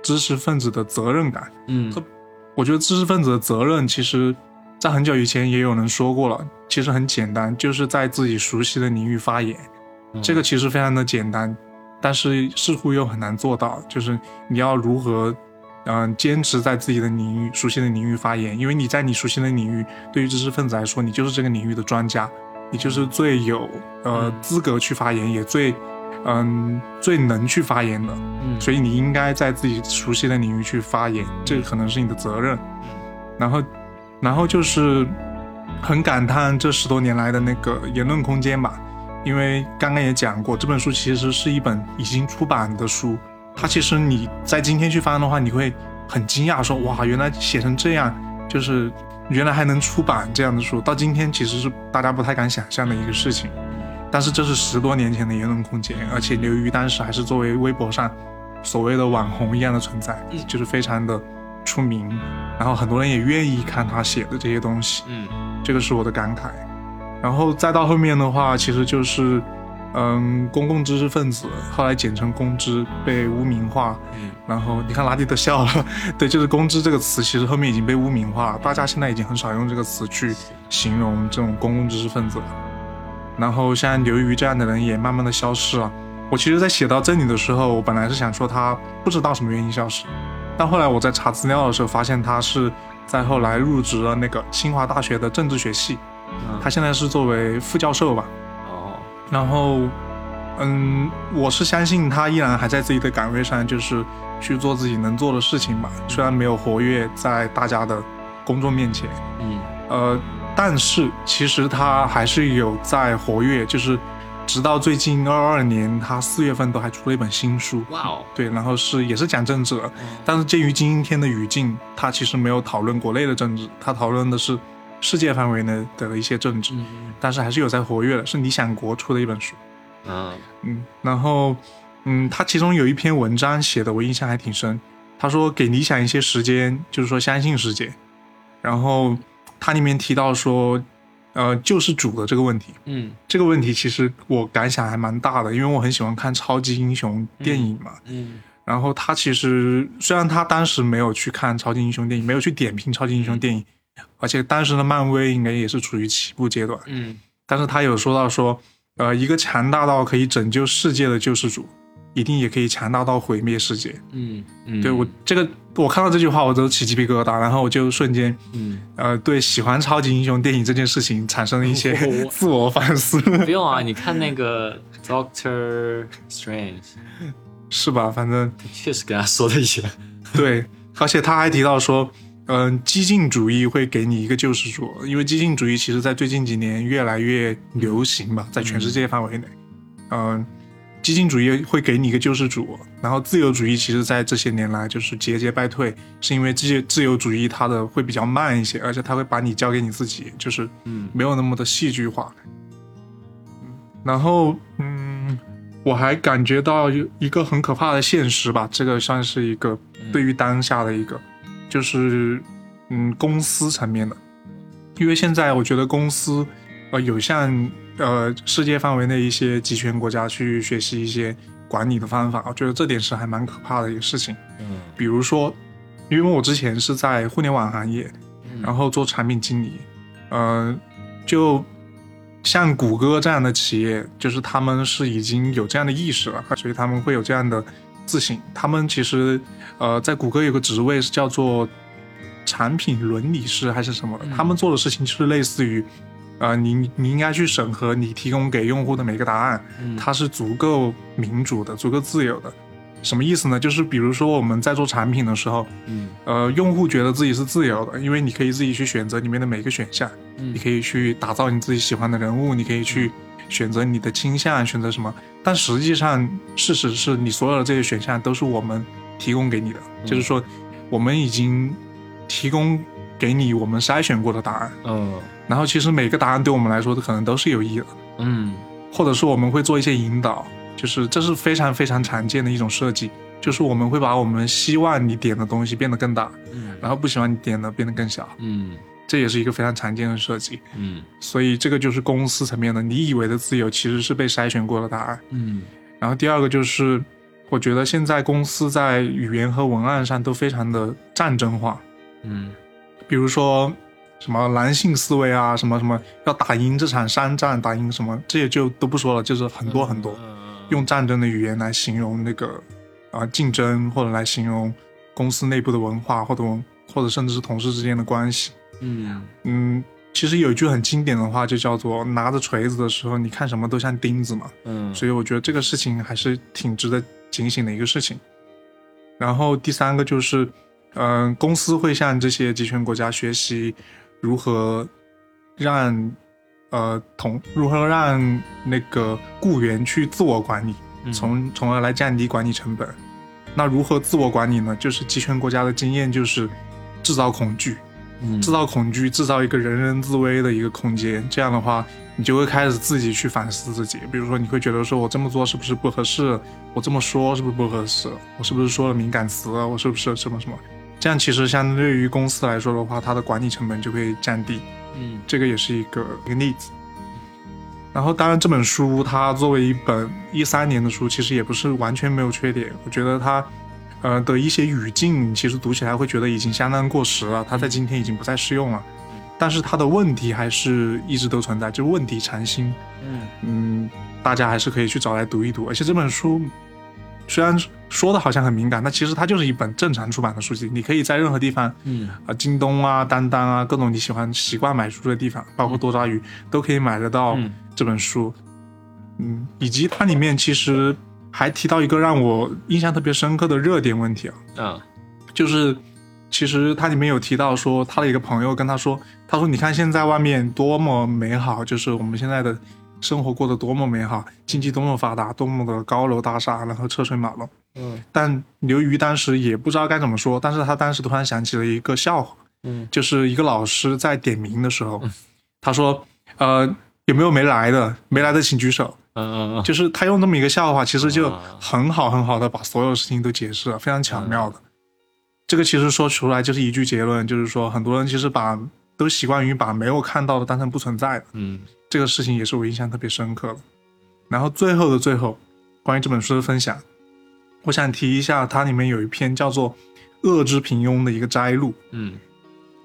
知识分子的责任感。
嗯
我觉得知识分子的责任，其实，在很久以前也有人说过了，其实很简单，就是在自己熟悉的领域发言。这个其实非常的简单，但是似乎又很难做到，就是你要如何，嗯、坚持在自己的领域、熟悉的领域发言，因为你在你熟悉的领域，对于知识分子来说，你就是这个领域的专家，你就是最有呃资格去发言，也最嗯最能去发言的。
嗯
所以你应该在自己熟悉的领域去发言，这个可能是你的责任。然后，然后就是很感叹这十多年来的那个言论空间吧，因为刚刚也讲过，这本书其实是一本已经出版的书，它其实你在今天去翻的话，你会很惊讶说，哇，原来写成这样，就是原来还能出版这样的书，到今天其实是大家不太敢想象的一个事情。但是这是十多年前的言论空间，而且刘瑜当时还是作为微博上所谓的网红一样的存在，
嗯
就是非常的出名，然后很多人也愿意看他写的这些东西，
嗯
这个是我的感慨。然后再到后面的话，其实就是，嗯，公共知识分子后来简称公知被污名化，
嗯。
然后你看拉蒂都笑了，对，就是公知这个词，其实后面已经被污名化了，大家现在已经很少用这个词去形容这种公共知识分子了。然后像刘瑜这样的人也慢慢的消失了。我其实，在写到这里的时候，我本来是想说他不知道什么原因消失，但后来我在查资料的时候，发现他是在后来入职了那个清华大学的政治学系，
嗯
他现在是作为副教授吧。
哦。
然后，嗯，我是相信他依然还在自己的岗位上，就是去做自己能做的事情吧。虽然没有活跃在大家的公众面前，
嗯。
呃，但是其实他还是有在活跃，就是直到最近二二年，他四月份都还出了一本新书。
哇哦。
对，然后是也是讲政治的，但是鉴于今天的语境，他其实没有讨论国内的政治，他讨论的是世界范围内的一些政治，
嗯
但是还是有在活跃的，是理想国出的一本书。
嗯
嗯，然后，嗯，他其中有一篇文章写的我印象还挺深。他说给理想一些时间，就是说相信世界。然后他里面提到说，呃，救世主的这个问题，
嗯
这个问题其实我感想还蛮大的，因为我很喜欢看超级英雄电影嘛。
嗯
然后他其实虽然他当时没有去看超级英雄电影，没有去点评超级英雄电影，而且当时的漫威应该也是处于起步阶段，
嗯
但是他有说到说，呃，一个强大到可以拯救世界的救世主，一定也可以强大到毁灭世界。
嗯嗯，
对我这个，我看到这句话我都起鸡皮疙瘩，然后我就瞬间，
嗯
呃，对喜欢超级英雄电影这件事情产生了一些自我反思，
不用啊，你看那个 Doctor Strange，
是吧？反正
确实跟他说了一些。
对，而且他还提到说，嗯、激进主义会给你一个救世主，因为激进主义其实在最近几年越来越流行吧，在全世界范围内，嗯、激进主义会给你一个救世主，然后自由主义其实在这些年来就是节节败退，是因为这些自由主义它的会比较慢一些，而且它会把你交给你自己，就是
嗯。
没有那么的戏剧化。然后，嗯，我还感觉到有一个很可怕的现实吧，这个算是一个对于当下的一个，就是嗯公司层面的，因为现在我觉得公司呃有向呃世界范围内一些集权国家去学习一些管理的方法，我觉得这点是还蛮可怕的一个事情。
嗯
比如说，因为我之前是在互联网行业，
嗯
然后做产品经理，呃，就像谷歌这样的企业，就是他们是已经有这样的意识了，所以他们会有这样的自省。他们其实，呃，在谷歌有个职位是叫做产品伦理师还是什么的，
嗯
他们做的事情就是类似于，呃，你你应该去审核你提供给用户的每个答案，
嗯
它是足够民主的、足够自由的。什么意思呢？就是比如说我们在做产品的时候，
嗯
呃，用户觉得自己是自由的，因为你可以自己去选择里面的每个选项，
嗯
你可以去打造你自己喜欢的人物，你可以去选择你的倾向，选择什么。但实际上，事实是你所有的这些选项都是我们提供给你的，就是说，我们已经提供给你我们筛选过的答案。
嗯。
然后，其实每个答案对我们来说可能都是有益的，
嗯。
或者说我们会做一些引导，就是这是非常非常常见的一种设计，就是我们会把我们希望你点的东西变得更大，
嗯。
然后不喜欢你点的变得更小，
嗯。
这也是一个非常常见的设计。
嗯。
所以这个就是公司层面的，你以为的自由其实是被筛选过的答案。
嗯。
然后第二个就是，我觉得现在公司在语言和文案上都非常的战争化，
嗯
比如说什么男性思维啊，什么什么要打赢这场商战，打赢什么这些就都不说了，就是很多很多用战争的语言来形容那个啊、竞争，或者来形容公司内部的文化，或者或者甚至是同事之间的关系。
嗯
嗯，其实有一句很经典的话，就叫做“拿着锤子的时候，你看什么都像钉子”嘛。
嗯
所以我觉得这个事情还是挺值得警醒的一个事情。然后第三个就是，嗯、公司会向这些集权国家学习如何让呃同如何让那个雇员去自我管理，
嗯
从从而来降低管理成本。那如何自我管理呢？就是集权国家的经验就是制造恐惧，
嗯
制造恐惧，制造一个人人自危的一个空间。这样的话，你就会开始自己去反思自己。比如说，你会觉得说我这么做是不是不合适？我这么说是不是不合适？我是不是说了敏感词？我是不是什么什么？这样其实相对于公司来说的话，它的管理成本就会降低。
嗯
这个也是一个一个例子。然后，当然这本书它作为一本一三年的书，其实也不是完全没有缺点。我觉得它，呃的一些语境，其实读起来会觉得已经相当过时了，它在今天已经不再适用了。但是它的问题还是一直都存在，就是问题缠心。
嗯
嗯，大家还是可以去找来读一读。而且这本书虽然说的好像很敏感，但其实它就是一本正常出版的书籍，你可以在任何地方
嗯
啊，京东啊、当当啊，各种你喜欢习惯买书的地方，包括多抓鱼，都可以买得到
嗯
这本书。嗯，以及它里面其实还提到一个让我印象特别深刻的热点问题啊，
嗯
就是其实它里面有提到说，他的一个朋友跟他说，他说你看现在外面多么美好，就是我们现在的生活过得多么美好，经济多么发达，多么的高楼大厦，然后车水马龙。
嗯
但刘瑜当时也不知道该怎么说，但是他当时突然想起了一个笑话，
嗯
就是一个老师在点名的时候，他说，呃，有没有没来的？没来的请举手。
嗯嗯
就是他用这么一个笑话，其实就
啊
很好很好的把所有事情都解释了，非常巧妙的。这个其实说出来就是一句结论，就是说很多人其实把都习惯于把没有看到的当成不存在的，
嗯
这个事情也是我印象特别深刻的。然后最后的最后，关于这本书的分享，我想提一下，它里面有一篇叫做《恶之平庸》的一个摘录。
嗯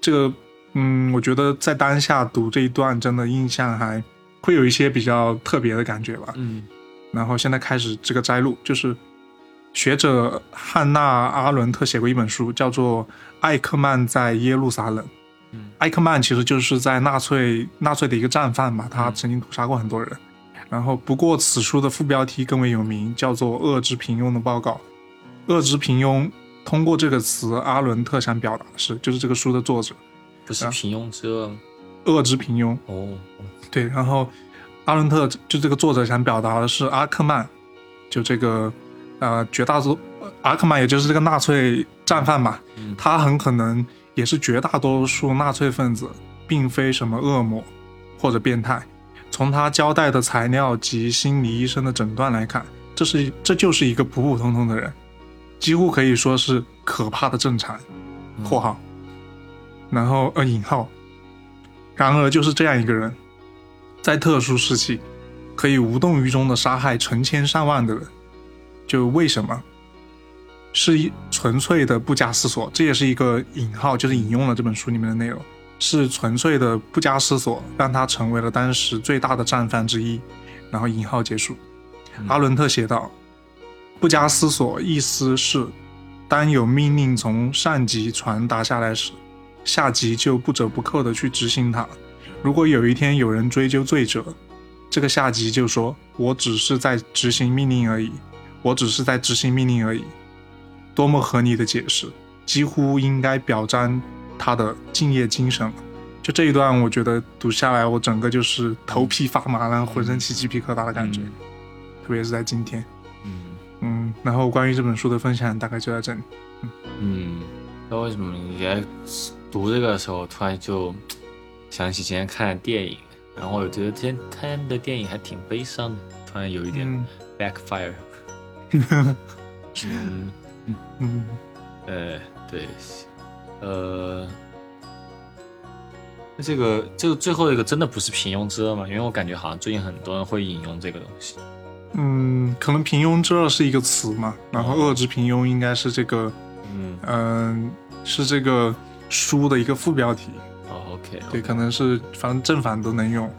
这个，嗯，我觉得在当下读这一段，真的印象还会有一些比较特别的感觉吧。
嗯
然后现在开始这个摘录，就是学者汉娜·阿伦特写过一本书，叫做《艾克曼在耶路撒冷》。
嗯
艾克曼其实就是在纳粹纳粹的一个战犯嘛，他曾经屠杀过很多人。然后，不过此书的副标题更为有名，叫做《恶之平庸的报告》。恶之平庸，通过这个词，阿伦特想表达的是，就是这个书的作者，
不是平庸之恶
恶之平庸。
哦
对，然后阿伦特就这个作者想表达的是阿克曼，就这个呃绝大多阿克曼，也就是这个纳粹战犯嘛，
嗯
他很可能也是绝大多数纳粹分子，并非什么恶魔或者变态。从他交代的材料及心理医生的诊断来看，这是这就是一个普普通通的人，几乎可以说是可怕的正常（括号），然后呃引号。然而就是这样一个人，在特殊时期，可以无动于衷的杀害成千上万的人，就为什么？是一纯粹的不加思索，这也是一个引号，就是引用了这本书里面的内容，是纯粹的不加思索，让他成为了当时最大的战犯之一。然后引号结束。阿伦特写道：“不加思索，意思是，当有命令从上级传达下来时，下级就不折不扣地去执行它。如果有一天有人追究罪责，这个下级就说：‘我只是在执行命令而已，我只是在执行命令而已。多么合理的解释，几乎应该表彰他的敬业精神。就这一段，我觉得读下来，我整个就是头皮发麻，然后浑身起鸡皮疙瘩的感觉，特别是在今天。
嗯
嗯，然后关于这本书的分享大概就到这里。
嗯，那为什么你在读这个的时候，突然就想起今天看的电影，然后我觉得今天看的电影还挺悲伤的，突然有一点
嗯
backfire。嗯，
嗯
呃，对，呃，那这个这个最后一个真的不是平庸之恶吗？因为我感觉好像最近很多人会引用这个东西。
嗯，可能平庸之恶是一个词嘛，然后恶之平庸应该是这个，
嗯，
嗯、是这个书的一个副标题。
哦，OK，
对，可能是反正正反都能用。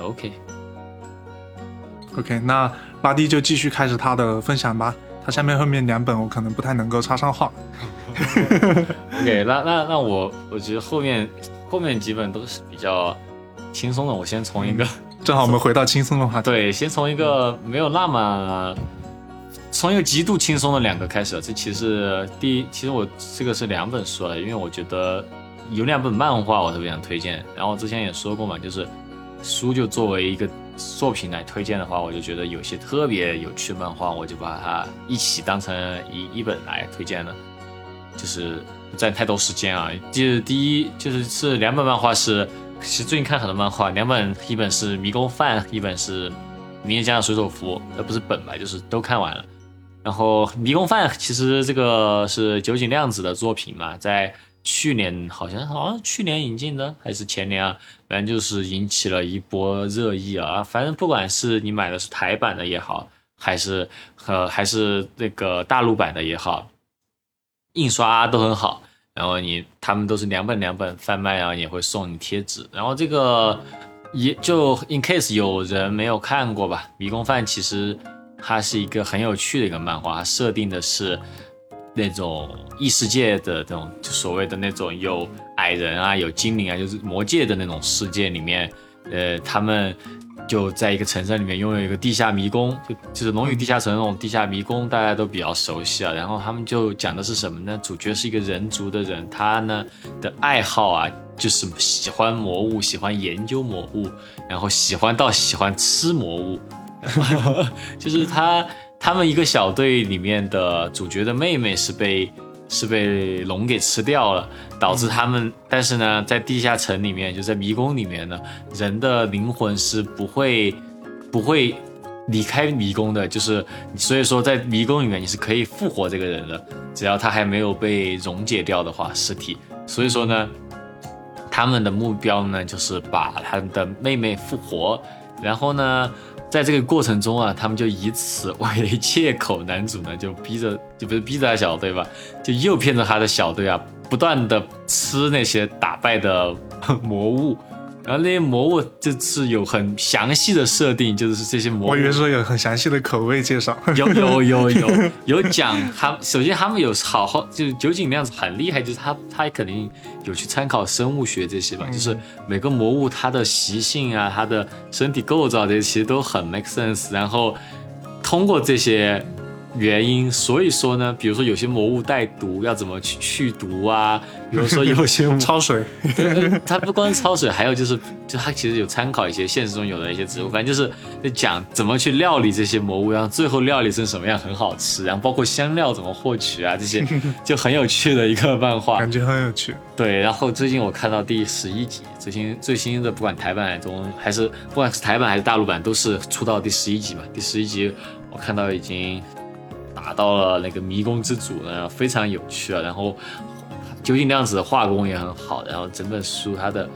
OK，OK，那拉蒂就继续开始他的分享吧。他下面后面两本我可能不太能够插上话。
OK，那那那我我觉得后面后面几本都是比较轻松的，我先从一个、
正好我们回到轻松的话题。
对，先从一个没有那么从一个极度轻松的两个开始。这其实第一，其实我这个是两本书了，因为我觉得有两本漫画我特别想推荐。然后之前也说过嘛，就是书就作为一个作品来推荐的话，我就觉得有些特别有趣的漫画，我就把它一起当成一一本来推荐了。就是不占太多时间啊。就是第一就是是两本漫画是，其实最近看很多漫画，两本一本是《迷宫饭》，一本是《明日江的水手服》，呃不是本吧，就是都看完了。然后《迷宫饭》其实这个是酒井亮子的作品嘛，在去年好像好像去年引进的还是前年啊，反正就是引起了一波热议啊。反正不管是你买的是台版的也好，还是呃还是那个大陆版的也好，印刷都很好。然后你他们都是两本两本贩卖啊，也会送你贴纸。然后这个也就 in case 有人没有看过吧，《迷宫饭》其实它是一个很有趣的一个漫画，它设定的是那种异世界的那种就所谓的那种有矮人啊，有精灵啊，就是魔界的那种世界里面，呃，他们就在一个城镇里面拥有一个地下迷宫，就就是《龙与地下城》那种地下迷宫，大家都比较熟悉啊。然后他们就讲的是什么呢？主角是一个人族的人，他呢的爱好啊，就是喜欢魔物，喜欢研究魔物，然后喜欢到喜欢吃魔物，就是他他们一个小队里面的主角的妹妹是被是被龙给吃掉了，导致他们，但是呢，在地下城里面，就在迷宫里面呢，人的灵魂是不会不会离开迷宫的，就是所以说在迷宫里面你是可以复活这个人的，只要他还没有被溶解掉的话，尸体。所以说呢，他们的目标呢就是把他的妹妹复活，然后呢，在这个过程中啊，他们就以此为借口，男主呢就逼着，就不是逼着他小队吧，就诱骗着他的小队啊，不断的吃那些打败的魔物。然后那些魔物就是有很详细的设定，就是这些魔物。
我以为说有很详细的口味介绍。
有有有有有。讲他，首先他们有好好，就是酒井那样子很厉害，就是他他肯定有去参考生物学这些吧，就是每个魔物它的习性啊，它的身体构造这些其实都很 make sense，然后通过这些原因，所以说呢，比如说有些魔物带毒，要怎么去去毒啊？比如说有些魔
焯水，
对，它不光是焯水，还有就是，就它其实有参考一些现实中有的一些植物，反正就是就讲怎么去料理这些魔物，然后最后料理成什么样很好吃，然后包括香料怎么获取啊，这些 就很有趣的一个漫画。
感觉很有趣。
对，然后最近我看到第十一集，最新最新的不管台版中还是不管是台版还是大陆版，都是出到第十一集嘛。第十一集我看到已经打到了那个迷宫之主呢，非常有趣啊。然后究竟亮子的画工也很好，然后整本书它的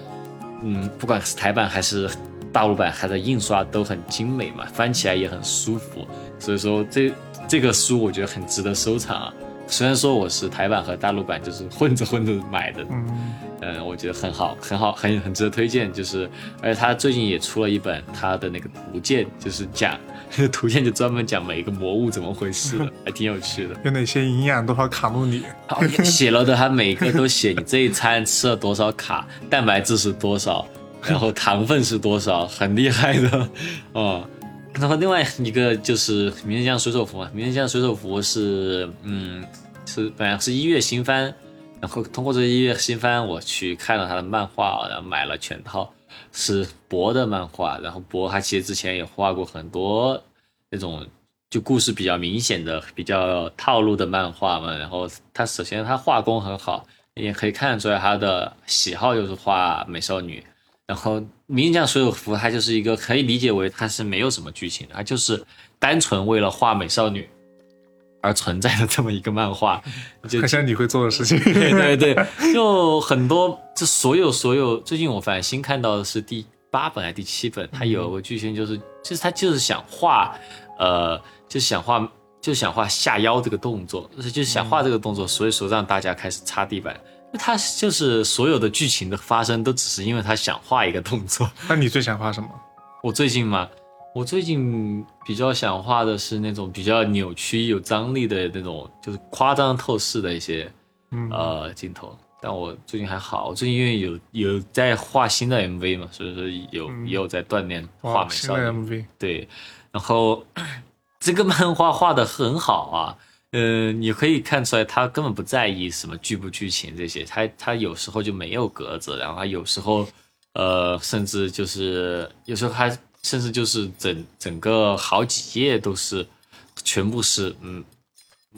嗯，不管是台版还是大陆版，它的印刷都很精美嘛，翻起来也很舒服。所以说这这个书我觉得很值得收藏啊。虽然说我是台版和大陆版就是混着混着买的，
嗯，
嗯，我觉得很好，很好，很很值得推荐。就是，而且他最近也出了一本他的那个图鉴，就是讲那个图鉴就专门讲每一个魔物怎么回事的，还挺有趣的。
有哪些营养多少卡路里？
好写了的，他每个都写你这一餐吃了多少卡，蛋白质是多少，然后糖分是多少，很厉害的，哦。然后另外一个就是《名侦将水手服》嘛，《名侦将水手服》是嗯是本来是一月新番，然后通过这个一月新番我去看了他的漫画，然后买了全套，是博的漫画，然后博他其实之前也画过很多那种就故事比较明显的、比较套路的漫画嘛，然后他首先他画工很好，也可以看得出来他的喜好就是画美少女。然后《名将所有服》它就是一个可以理解为它是没有什么剧情的，它就是单纯为了画美少女而存在的这么一个漫画，就
很像你会做的事情。
对对对，就很多，就所有所有，最近我反正新看到的是第八本还是第七本，它有个剧情就是，其实他就是想画，呃，就想画，就想画下腰这个动作，就是想画这个动作，所以说让大家开始擦地板。他就是所有的剧情的发生都只是因为他想画一个动作。
那你最想画什么？
我最近嘛，我最近比较想画的是那种比较扭曲、有张力的那种，就是夸张透视的一些呃镜头。但我最近还好，我最近因为有有在画新的 MV 嘛，所以说有也有在锻炼画美少女。
MV
对，然后这个漫画画的很好啊。呃，你可以看出来，他根本不在意什么剧不剧情这些，他他有时候就没有格子，然后他有时候，呃，甚至就是有时候还甚至就是整整个好几页都是，全部是嗯，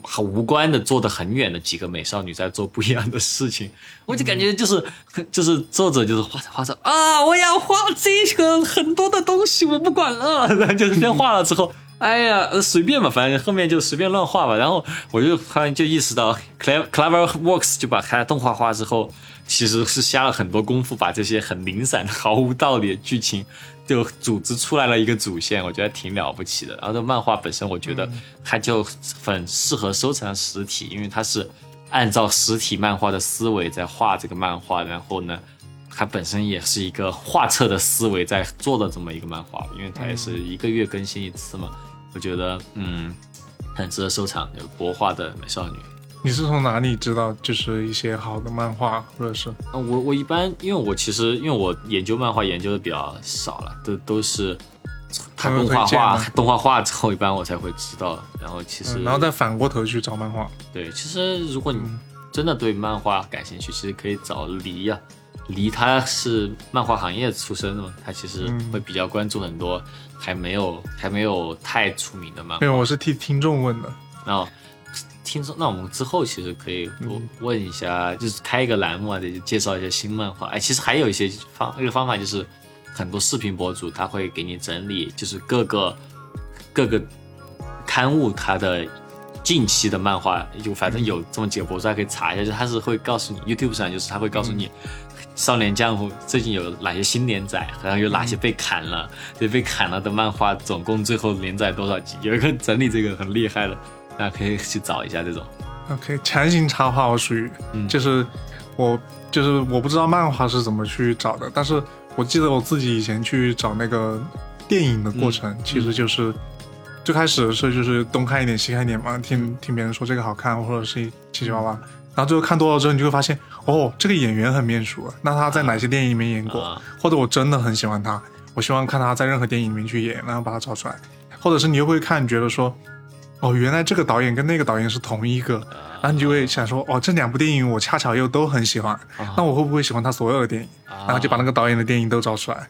很无关的，坐得很远的几个美少女在做不一样的事情，我就感觉就是就是作者就是画着画着啊，我要画这个很多的东西，我不管了，然后就是先画了之后。哎呀，随便吧，反正后面就随便乱画吧。然后我就突然就意识到，Clever Clever Works 就把它动画化之后，其实是下了很多功夫，把这些很零散、毫无道理的剧情，就组织出来了一个主线，我觉得挺了不起的。然后这漫画本身，我觉得它就很适合收藏实体，因为它是按照实体漫画的思维在画这个漫画，然后呢，它本身也是一个画册的思维在做的这么一个漫画，因为它也是一个月更新一次嘛。我觉得嗯，很值得收藏，有国画的美少女。
你是从哪里知道就是一些好的漫画，或者是？
我我一般因为我其实因为我研究漫画研究的比较少了，都都是看动画画动画画之后，一般我才会知道。然后其实
然后再反过头去找漫画。
对，其实如果你真的对漫画感兴趣，其实可以找黎呀。黎他是漫画行业出身的嘛，他其实会比较关注很多还没有还没有太出名的漫画。
因为我是替听众问的。
然后听众，那我们之后其实可以问一下，就是开一个栏目啊，得介绍一些新漫画。哎，其实还有一些方，一个方法就是很多视频博主他会给你整理，就是各个各个刊物它的近期的漫画，就反正有这么几个博主，还可以查一下，就他是会告诉你，YouTube 上就是他会告诉你。少年江湖最近有哪些新连载？然后有哪些被砍了？这被砍了的漫画总共最后连载多少集？有一个整理这个很厉害的，大家可以去找一下这种。
OK，强行插话，我属于，就是我就是我不知道漫画是怎么去找的，但是我记得我自己以前去找那个电影的过程，其实就是最开始的时候就是东看一点西看一点嘛，听听别人说这个好看，或者是七七八八。然后最后看多了之后，你就会发现，哦，这个演员很面熟，那他在哪些电影里面演过？或者我真的很喜欢他，我希望看他在任何电影里面去演，然后把他找出来。或者是你又会看，觉得说，哦，原来这个导演跟那个导演是同一个，然后你就会想说，哦，这两部电影我恰巧又都很喜欢，那我会不会喜欢他所有的电影？然后就把那个导演的电影都找出来，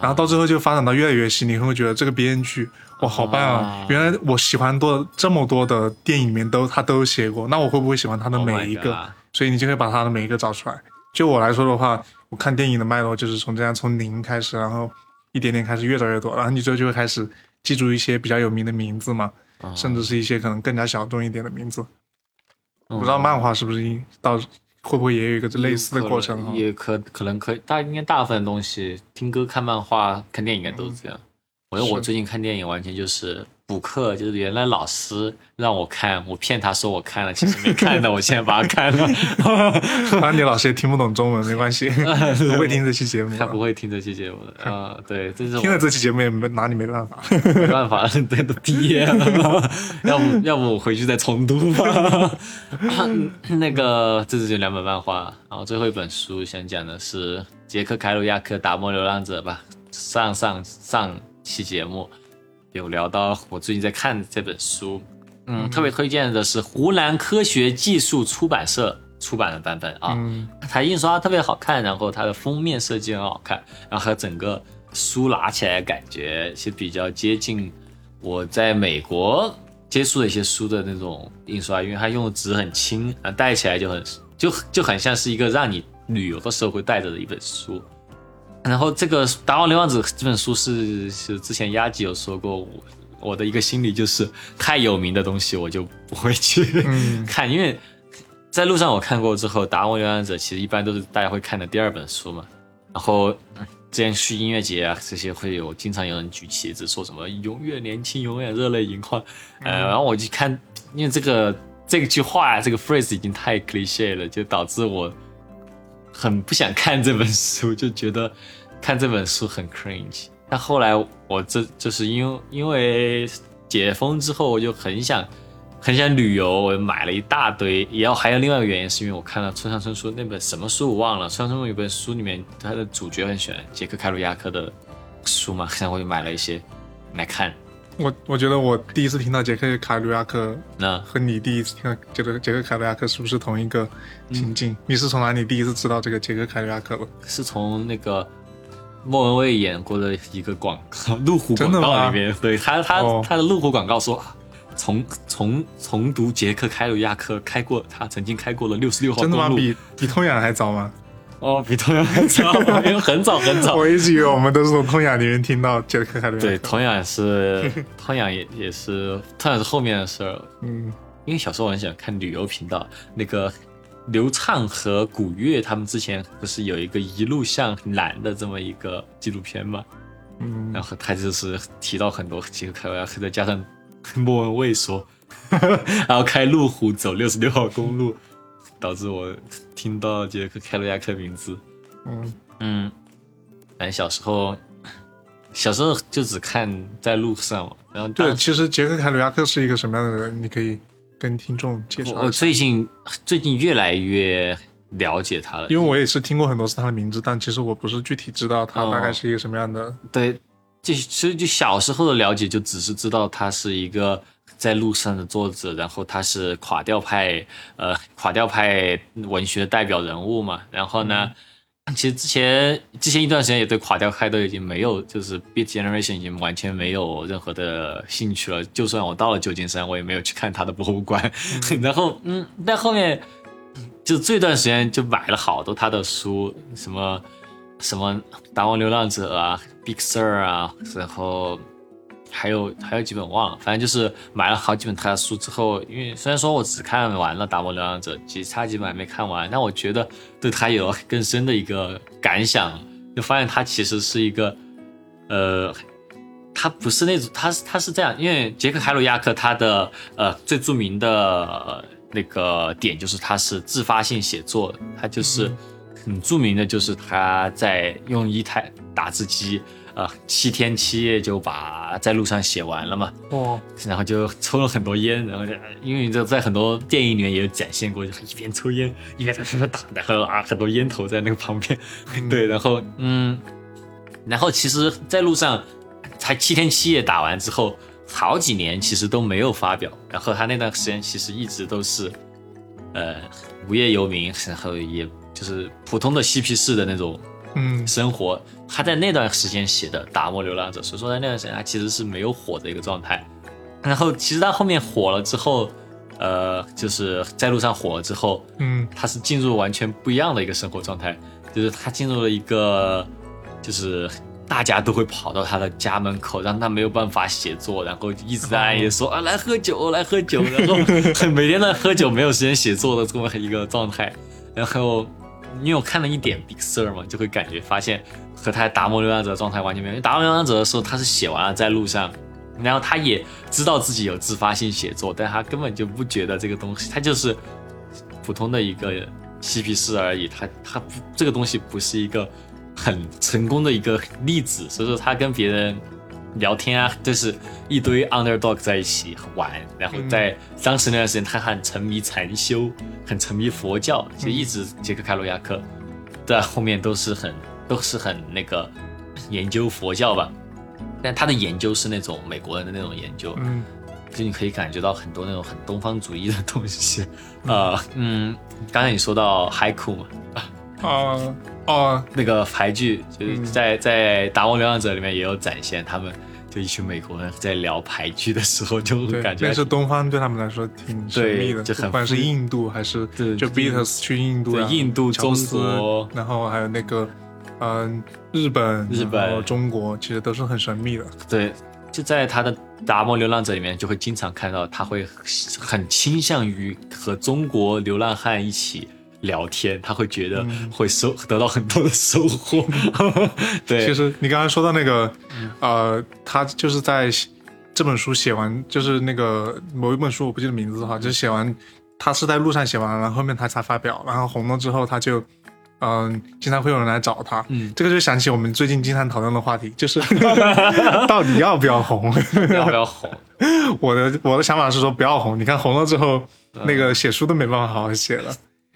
然后到最后就发展到越来越细，你会觉得这个编剧？哇，好棒啊！原来我喜欢多这么多的电影里面都他都写过，那我会不会喜欢他的每一个？所以你就会把他的每一个找出来。就我来说的话，我看电影的脉络就是从这样从零开始，然后一点点开始越找越多，然后你最后就会开始记住一些比较有名的名字嘛，甚至是一些可能更加小众一点的名字。不知道漫画是不是到会不会也有一个类似的过程？
也可可能可以，大应该大部分东西听歌、看漫画、看电影应该都是这样。我觉得我最近看电影完全就是补课，就是原来老师让我看，我骗他说我看了，其实没看的，我现在把它看了。
反正你老师也听不懂中文，没关系，不会听这期节目。
他不会听这期节目的 啊，对，这是
听了这期节目也没拿你没办法，
没办法，对，都毕业了，要不要不我回去再重读吧。那个，这是就两本漫画，然后最后一本书想讲的是杰克凯鲁亚克打磨流浪者吧，上上上。期节目，有聊到我最近在看这本书，嗯，特别推荐的是湖南科学技术出版社出版的版本啊，
嗯
它印刷特别好看，然后它的封面设计很好看，然后还有整个书拿起来感觉是比较接近我在美国接触的一些书的那种印刷，因为它用的纸很轻，啊，带起来就很就就很像是一个让你旅游的时候会带着的一本书。然后这个《达瓦流浪者》这本书是是之前压吉有说过，我我的一个心理就是太有名的东西我就不会去、
嗯
看，因为在路上我看过之后，《达摩流浪者》其实一般都是大家会看的第二本书嘛。然后嗯之前去音乐节啊，这些会有经常有人举旗子说什么“永远年轻，永远热泪盈眶”，呃，然后我就看，因为这个这句话啊这个 phrase 已经太 cliche 了，就导致我很不想看这本书，就觉得看这本书很 cringe。但后来我这就是因为因为解封之后，我就很想很想旅游，我买了一大堆。也要还有另外一个原因，是因为我看了村上春树那本什么书我忘了，村上春树有本书里面他的主角很喜欢杰克凯鲁亚克的书嘛，然后我就买了一些来看。
我我觉得我第一次听到杰克卡鲁亚克
那
和你第一次听到杰克杰克凯鲁亚克是不是同一个
嗯
情境？你是从哪里第一次知道这个杰克凯鲁亚克的？
是从那个莫文蔚演过的一个广告，路虎广告里面，对他他、
哦
他的路虎广告说，啊从从重读杰克凯鲁亚克开过，他曾经开过了六十六号
真的吗？
公路。
比比通远还早吗？
哦，比同样还早，因为很早很早。
我一直以为我们都是从通雅里面听到杰克凯鲁亚克。
对，同样也是，同样也也是，同样是后面的事儿。
嗯
因为小时候我很喜欢看旅游频道，那个刘畅和古月他们之前不是有一个一路向南的这么一个纪录片吗？
嗯
然后他就是提到很多杰克凯鲁亚克，再加上莫文蔚说，然后开路虎走六十六号公路，导致我听到杰克凯鲁亚克名字。
嗯
嗯，反正小时候，小时候就只看在路上嘛。然后
对，
当
其实杰克凯鲁亚克是一个什么样的人？你可以跟听众介绍
我。最近最近越来越了解他了，
因为我也是听过很多次他的名字，但其实我不是具体知道他
哦
大概是一个什么样的。
对，就其实就小时候的了解，就只是知道他是一个在路上的作者，然后他是垮掉派，呃，垮掉派文学的代表人物嘛。然后呢，其实之前之前一段时间也对垮掉派都已经没有，就是 Beat Generation 已经完全没有任何的兴趣了。就算我到了旧金山，我也没有去看他的博物馆。然后，嗯，但后面就这段时间就买了好多他的书，什么什么《达王流浪者》啊，《Big Sur》啊，然后还有还有几本忘了，反正就是买了好几本他的书之后，因为虽然说我只看完了《达摩流浪者》，其实差几本还没看完，但我觉得对他有更深的一个感想，就发现他其实是一个，呃，他不是那种，他是他是这样，因为杰克·海鲁亚克他的呃最著名的、呃那个点就是他是自发性写作，他就是很著名的，就是他在用一台打字机，呃，七天七夜就把在路上写完了嘛，
哦，
然后就抽了很多烟，然后就因为这在很多电影里面也有展现过，就一边抽烟一边在那打，然后啊很多烟头在那个旁边，对，然后嗯，然后其实，在路上才七天七夜打完之后，好几年其实都没有发表，然后他那段时间其实一直都是呃无业游民，然后也就是普通的嬉皮士的那种
嗯。
生活，他在那段时间写的《达摩流浪者》，所以说在那段时间他其实是没有火的一个状态。然后其实他后面火了之后，呃，就是在路上火了之后，
嗯
他是进入完全不一样的一个生活状态，就是他进入了一个，就是大家都会跑到他的家门口，让他没有办法写作，然后一直在暗夜说啊来喝酒来喝酒，然后每天在喝酒没有时间写作的这么一个状态，然后。因为我看了一点 Big Sur 嘛，就会感觉发现和他达摩流浪者的状态完全没有。达摩流浪者的时候，他是写完了在路上，然后他也知道自己有自发性写作，但他根本就不觉得这个东西，他就是普通的一个嬉皮士而已。他他不这个东西不是一个很成功的一个例子，所以说他跟别人聊天啊，就是一堆 underdog 在一起玩，然后在当时那段时间，他很沉迷禅修，很沉迷佛教，就一直杰克凯罗亚克在后面都是很都是很那个研究佛教吧。但他的研究是那种美国人的那种研究，
嗯
就你可以感觉到很多那种很东方主义的东西。呃，嗯，刚才你说到海库嘛，
哦哦，
那个牌剧就是
嗯
在在《达摩流浪者》里面也有展现，他们就一群美国人在聊牌剧的时候，就
会，
感觉
那是东方对他们来说挺神秘的，
就很
不管是印度还是
对
就 Beatles 去印度
印度中国。
然后还有那个嗯日本，
日本。
中国，其实都是很神秘的。
对，就在他的《达摩流浪者》里面，就会经常看到他会很倾向于和中国流浪汉一起聊天，他会觉得
嗯
会收得到很多的收获。对，
其实你刚才说到那个，呃，他就是在这本书写完，就是那个某一本书，我不记得名字哈，就是写完，他是在路上写完，然后后面他才发表，然后红了之后，他就，嗯、经常会有人来找他，
嗯
这个就想起我们最近经常讨论的话题，就是 到底要不要红？
要不要红？
我的我的想法是说不要红，你看红了之后，那个写书都没办法好好写了。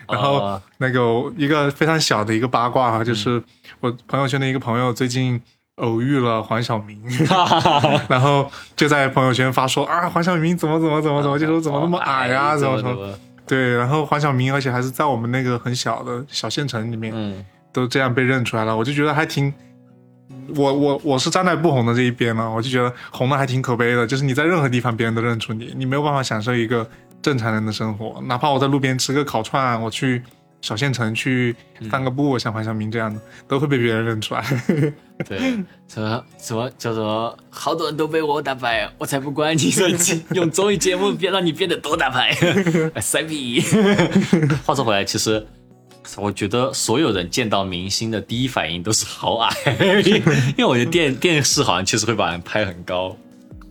然后
哦
那个一个非常小的一个八卦哈，就是我朋友圈的一个朋友最近偶遇了黄晓明 然后就在朋友圈发说啊黄晓明怎么怎么怎么怎么，就说怎么那么矮呀、怎么怎么。
么？
对，然后黄晓明而且还是在我们那个很小的小县城里面，
嗯，
都这样被认出来了，我就觉得还挺。我我我是站在不红的这一边呢，我就觉得红的还挺可悲的，就是你在任何地方别人都认出你，你没有办法享受一个正常人的生活，哪怕我在路边吃个烤串，我去小县城去散个步，像黄晓明这样的，都会被别人认出来。
对，什么什么叫做好多人都被我打败，我才不管你说用综艺节目变让你变得多打败，塞 逼。话说回来，其实我觉得所有人见到明星的第一反应都是好矮，因为我觉得电电视好像确实会把人拍很高。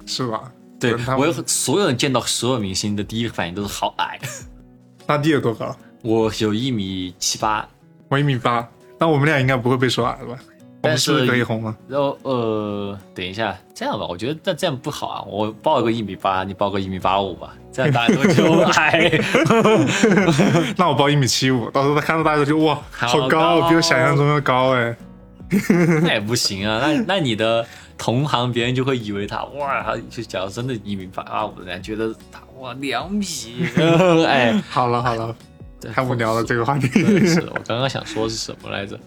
是吧？
对我有所有人见到所有明星的第一个反应都是好矮。
大地有多高？
我有一米七八，
我一米八，那我们俩应该不会被说矮了吧？
但
是可以红吗？
然后呃，等一下，这样吧，我觉得那这样不好啊。我报个一米八，你报个一米八五吧，这样大家都觉得我矮。
那我报一米七五，到时候他看到大家就哇，
好高，
比我想象中要高哎。
那也不行啊，那那你的同行别人就会以为他哇，他就假如真的一米八五，人家觉得他哇两米，哎，
好了好了，
对
太无聊了这个话题。
是我刚刚想说是什么来着？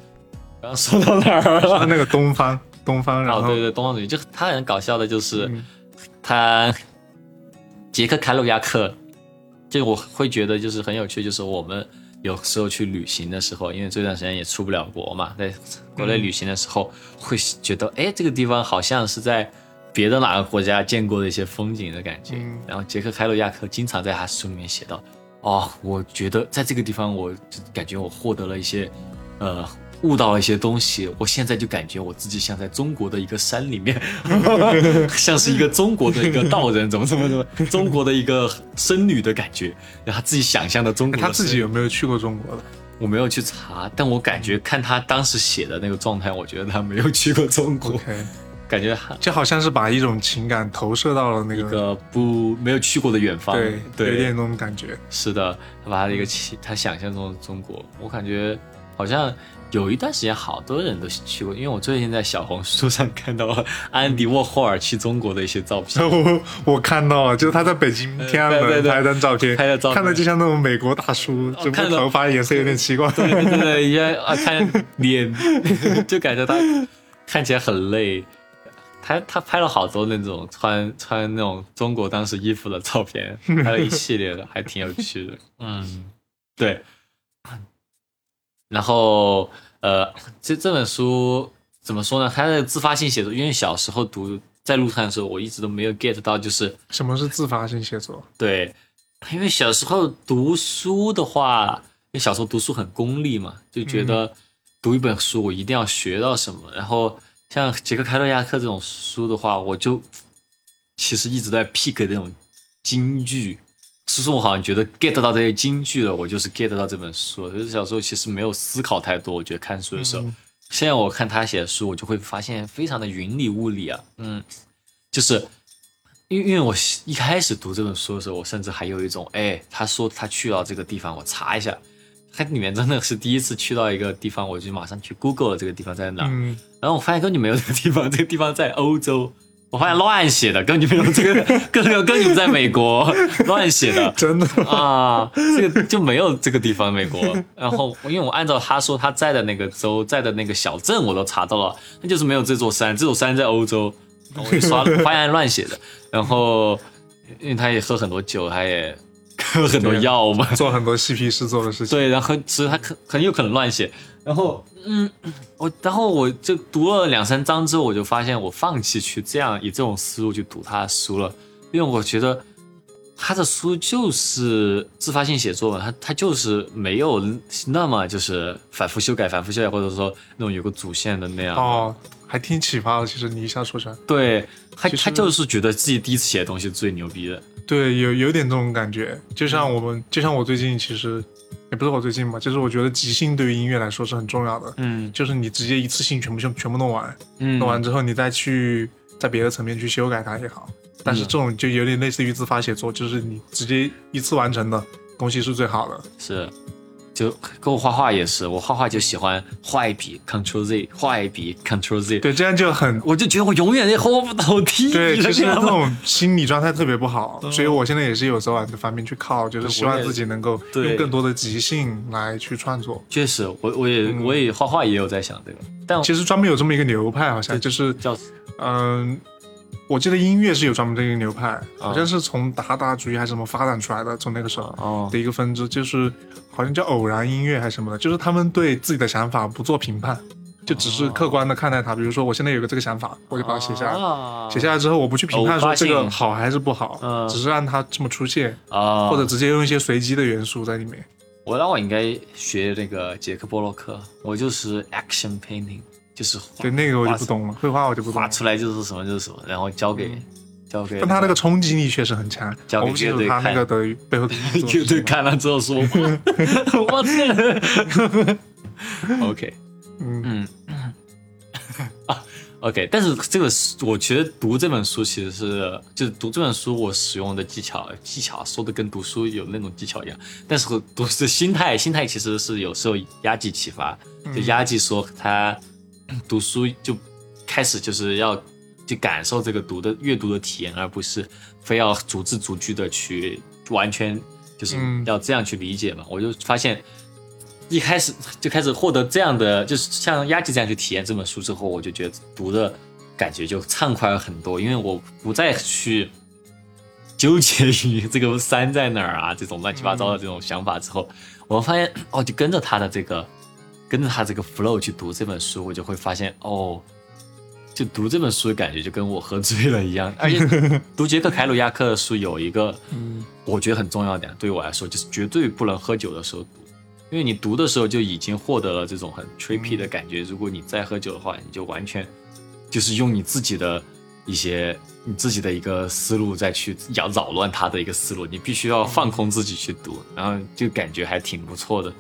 刚刚说到哪儿了？
那个东方，东方，然
哦，
后
对对，东方主义，就他很搞笑的，就是、
嗯
他杰克凯鲁亚克，就我会觉得就是很有趣，就是我们有时候去旅行的时候，因为这段时间也出不了国嘛，在国内旅行的时候，会觉得哎，这个地方好像是在别的哪个国家见过的一些风景的感觉。
嗯
然后杰克凯鲁亚克经常在他书里面写到，哦，我觉得在这个地方，我就感觉我获得了一些，呃。悟到了一些东西，我现在就感觉我自己像在中国的一个山里面，像是一个中国的一个道人，怎么怎么怎么，中国的一个僧侣的感觉，然后自己想象的中国的
他自己有没有去过中国的？
我没有去查，但我感觉看他当时写的那个状态，我觉得他没有去过中国。感觉他
就好像是把一种情感投射到了那个，
个不没有去过的远方，
对，有，点那种感觉。
是的，他把他的一个期他想象中的中国，我感觉好像有一段时间好多人都去过，因为我最近在小红书上看到了安迪沃霍尔去中国的一些照片，
我 我看到了，就是他在北京天安门拍张照片，
拍的照片
看着就像那种美国大叔，只不
看
头发颜色有点奇怪。
对对对，一下 啊看脸 就感觉他看起来很累。他他拍了好多那种穿穿那种中国当时衣服的照片，拍了一系列的，还挺有趣的。嗯，对。然后呃，这这本书怎么说呢？它的自发性写作，因为小时候读在路上的时候，我一直都没有 get 到，就是
什么是自发性写作？
对，因为小时候读书的话，因为小时候读书很功利嘛，就觉得读一本书我一定要学到什么。然后像杰克凯洛亚克这种书的话，我就其实一直在 pick 这种金句。其实我好像觉得 get 到这些金句了，我就是 get 到这本书。就是小时候其实没有思考太多，我觉得看书的时候，
嗯。
现在我看他写的书，我就会发现非常的云里雾里啊，嗯，就是因为因为我一开始读这本书的时候，我甚至还有一种，哎，他说他去到这个地方，我查一下，它里面真的是第一次去到一个地方，我就马上去 Google 了这个地方在哪，
嗯，
然后我发现根本就没有这个地方，这个地方在欧洲。我发现乱写的，根本就没有这个，根本根本就不在美国，乱写的。
真的
啊，这个就没有这个地方，美国。然后，因为我按照他说他在的那个州，在的那个小镇，我都查到了，那就是没有这座山，这座山在欧洲。然后我就刷，发现乱写的。然后，因为他也喝很多酒，他也喝很多药嘛，
做很多嬉皮士做的事情。
对，然后其实他很很有可能乱写。然后，嗯，我然后我就读了两三章之后，我就发现我放弃去这样以这种思路去读他的书了，因为我觉得他的书就是自发性写作嘛，他他就是没有那么就是反复修改、反复修改，或者说那种有个主线的那样。
哦，还挺启发的。其实你一下说出来，
对他，他就是觉得自己第一次写的东西最牛逼的。
对，有有点这种感觉。就像我们，就像我最近其实也不是我最近吧，就是我觉得即兴对于音乐来说是很重要的。
嗯
就是你直接一次性全部全全部弄完，
嗯，
弄完之后你再去在别的层面去修改它也好。但是这种就有点类似于自发写作，就是你直接一次完成的东西是最好的。
是，就跟我画画也是，我画画就喜欢画一笔 Ctrl Z，画一笔 Ctrl Z，
对，这样就很
我就觉得我永远也画不到第一
对，
笔的
其实那种心理状态特别不好，
嗯。
所以我现在也是有时候往这方面去靠，就是希望自己能够用更多的即兴来去创作。
确实，我我也、
嗯
我也画画也有在想这个，但
其实专门有这么一个流派，好像就是
叫
嗯，我记得音乐是有专门的一个流派，
啊
好像是从达达主义还是什么发展出来的，从那个时候
哦
的一个分支，就是好像叫偶然音乐还是什么的，就是他们对自己的想法不做评判，就只是客观的看待它。比如说我现在有个这个想法，我就把它写下来。
啊
写下来之后，我不去评判说这个好还是不好，
嗯
只是让它这么出现，
啊，
或者直接用一些随机的元素在里面。
我那我应该学那个杰克波洛克，我就是 action painting，就是画
对，那个我就不懂了，绘画我就不懂了。
画出来就是什么就是什么，然后交给、交给，
但他那个冲击力确实很强，
交给
我不清楚他那
乐队看
个的背后的原作
就是对看了之后说，我天，OK，
嗯。
嗯。啊，OK，但是这个是我觉得读这本书其实是就是读这本书我使用的技巧技巧说的跟读书有那种技巧一样，但是读的心态心态其实是有时候压记启发，就压记说他 读书就开始就是要去感受这个读的阅读的体验，而不是非要逐字逐句的去完全就是
嗯。
要这样去理解嘛。我就发现一开始就开始获得这样的，就是像压记这样去体验这本书之后，我就觉得读的感觉就畅快了很多，因为我不再去纠结于这个山在哪儿啊这种乱七八糟的这种想法之后，我发现哦，就跟着他的这个跟着他这个 flow 去读这本书，我就会发现哦。就读这本书的感觉就跟我喝醉了一样，而且读杰克凯鲁亚克的书有一个，
嗯
我觉得很重要的点，对于我来说就是绝对不能喝酒的时候读，因为你读的时候就已经获得了这种很 trippy 的感觉。如果你再喝酒的话，你就完全就是用你自己的一些你自己的一个思路再去扰扰乱他的一个思路，你必须要放空自己去读，然后就感觉还挺不错的。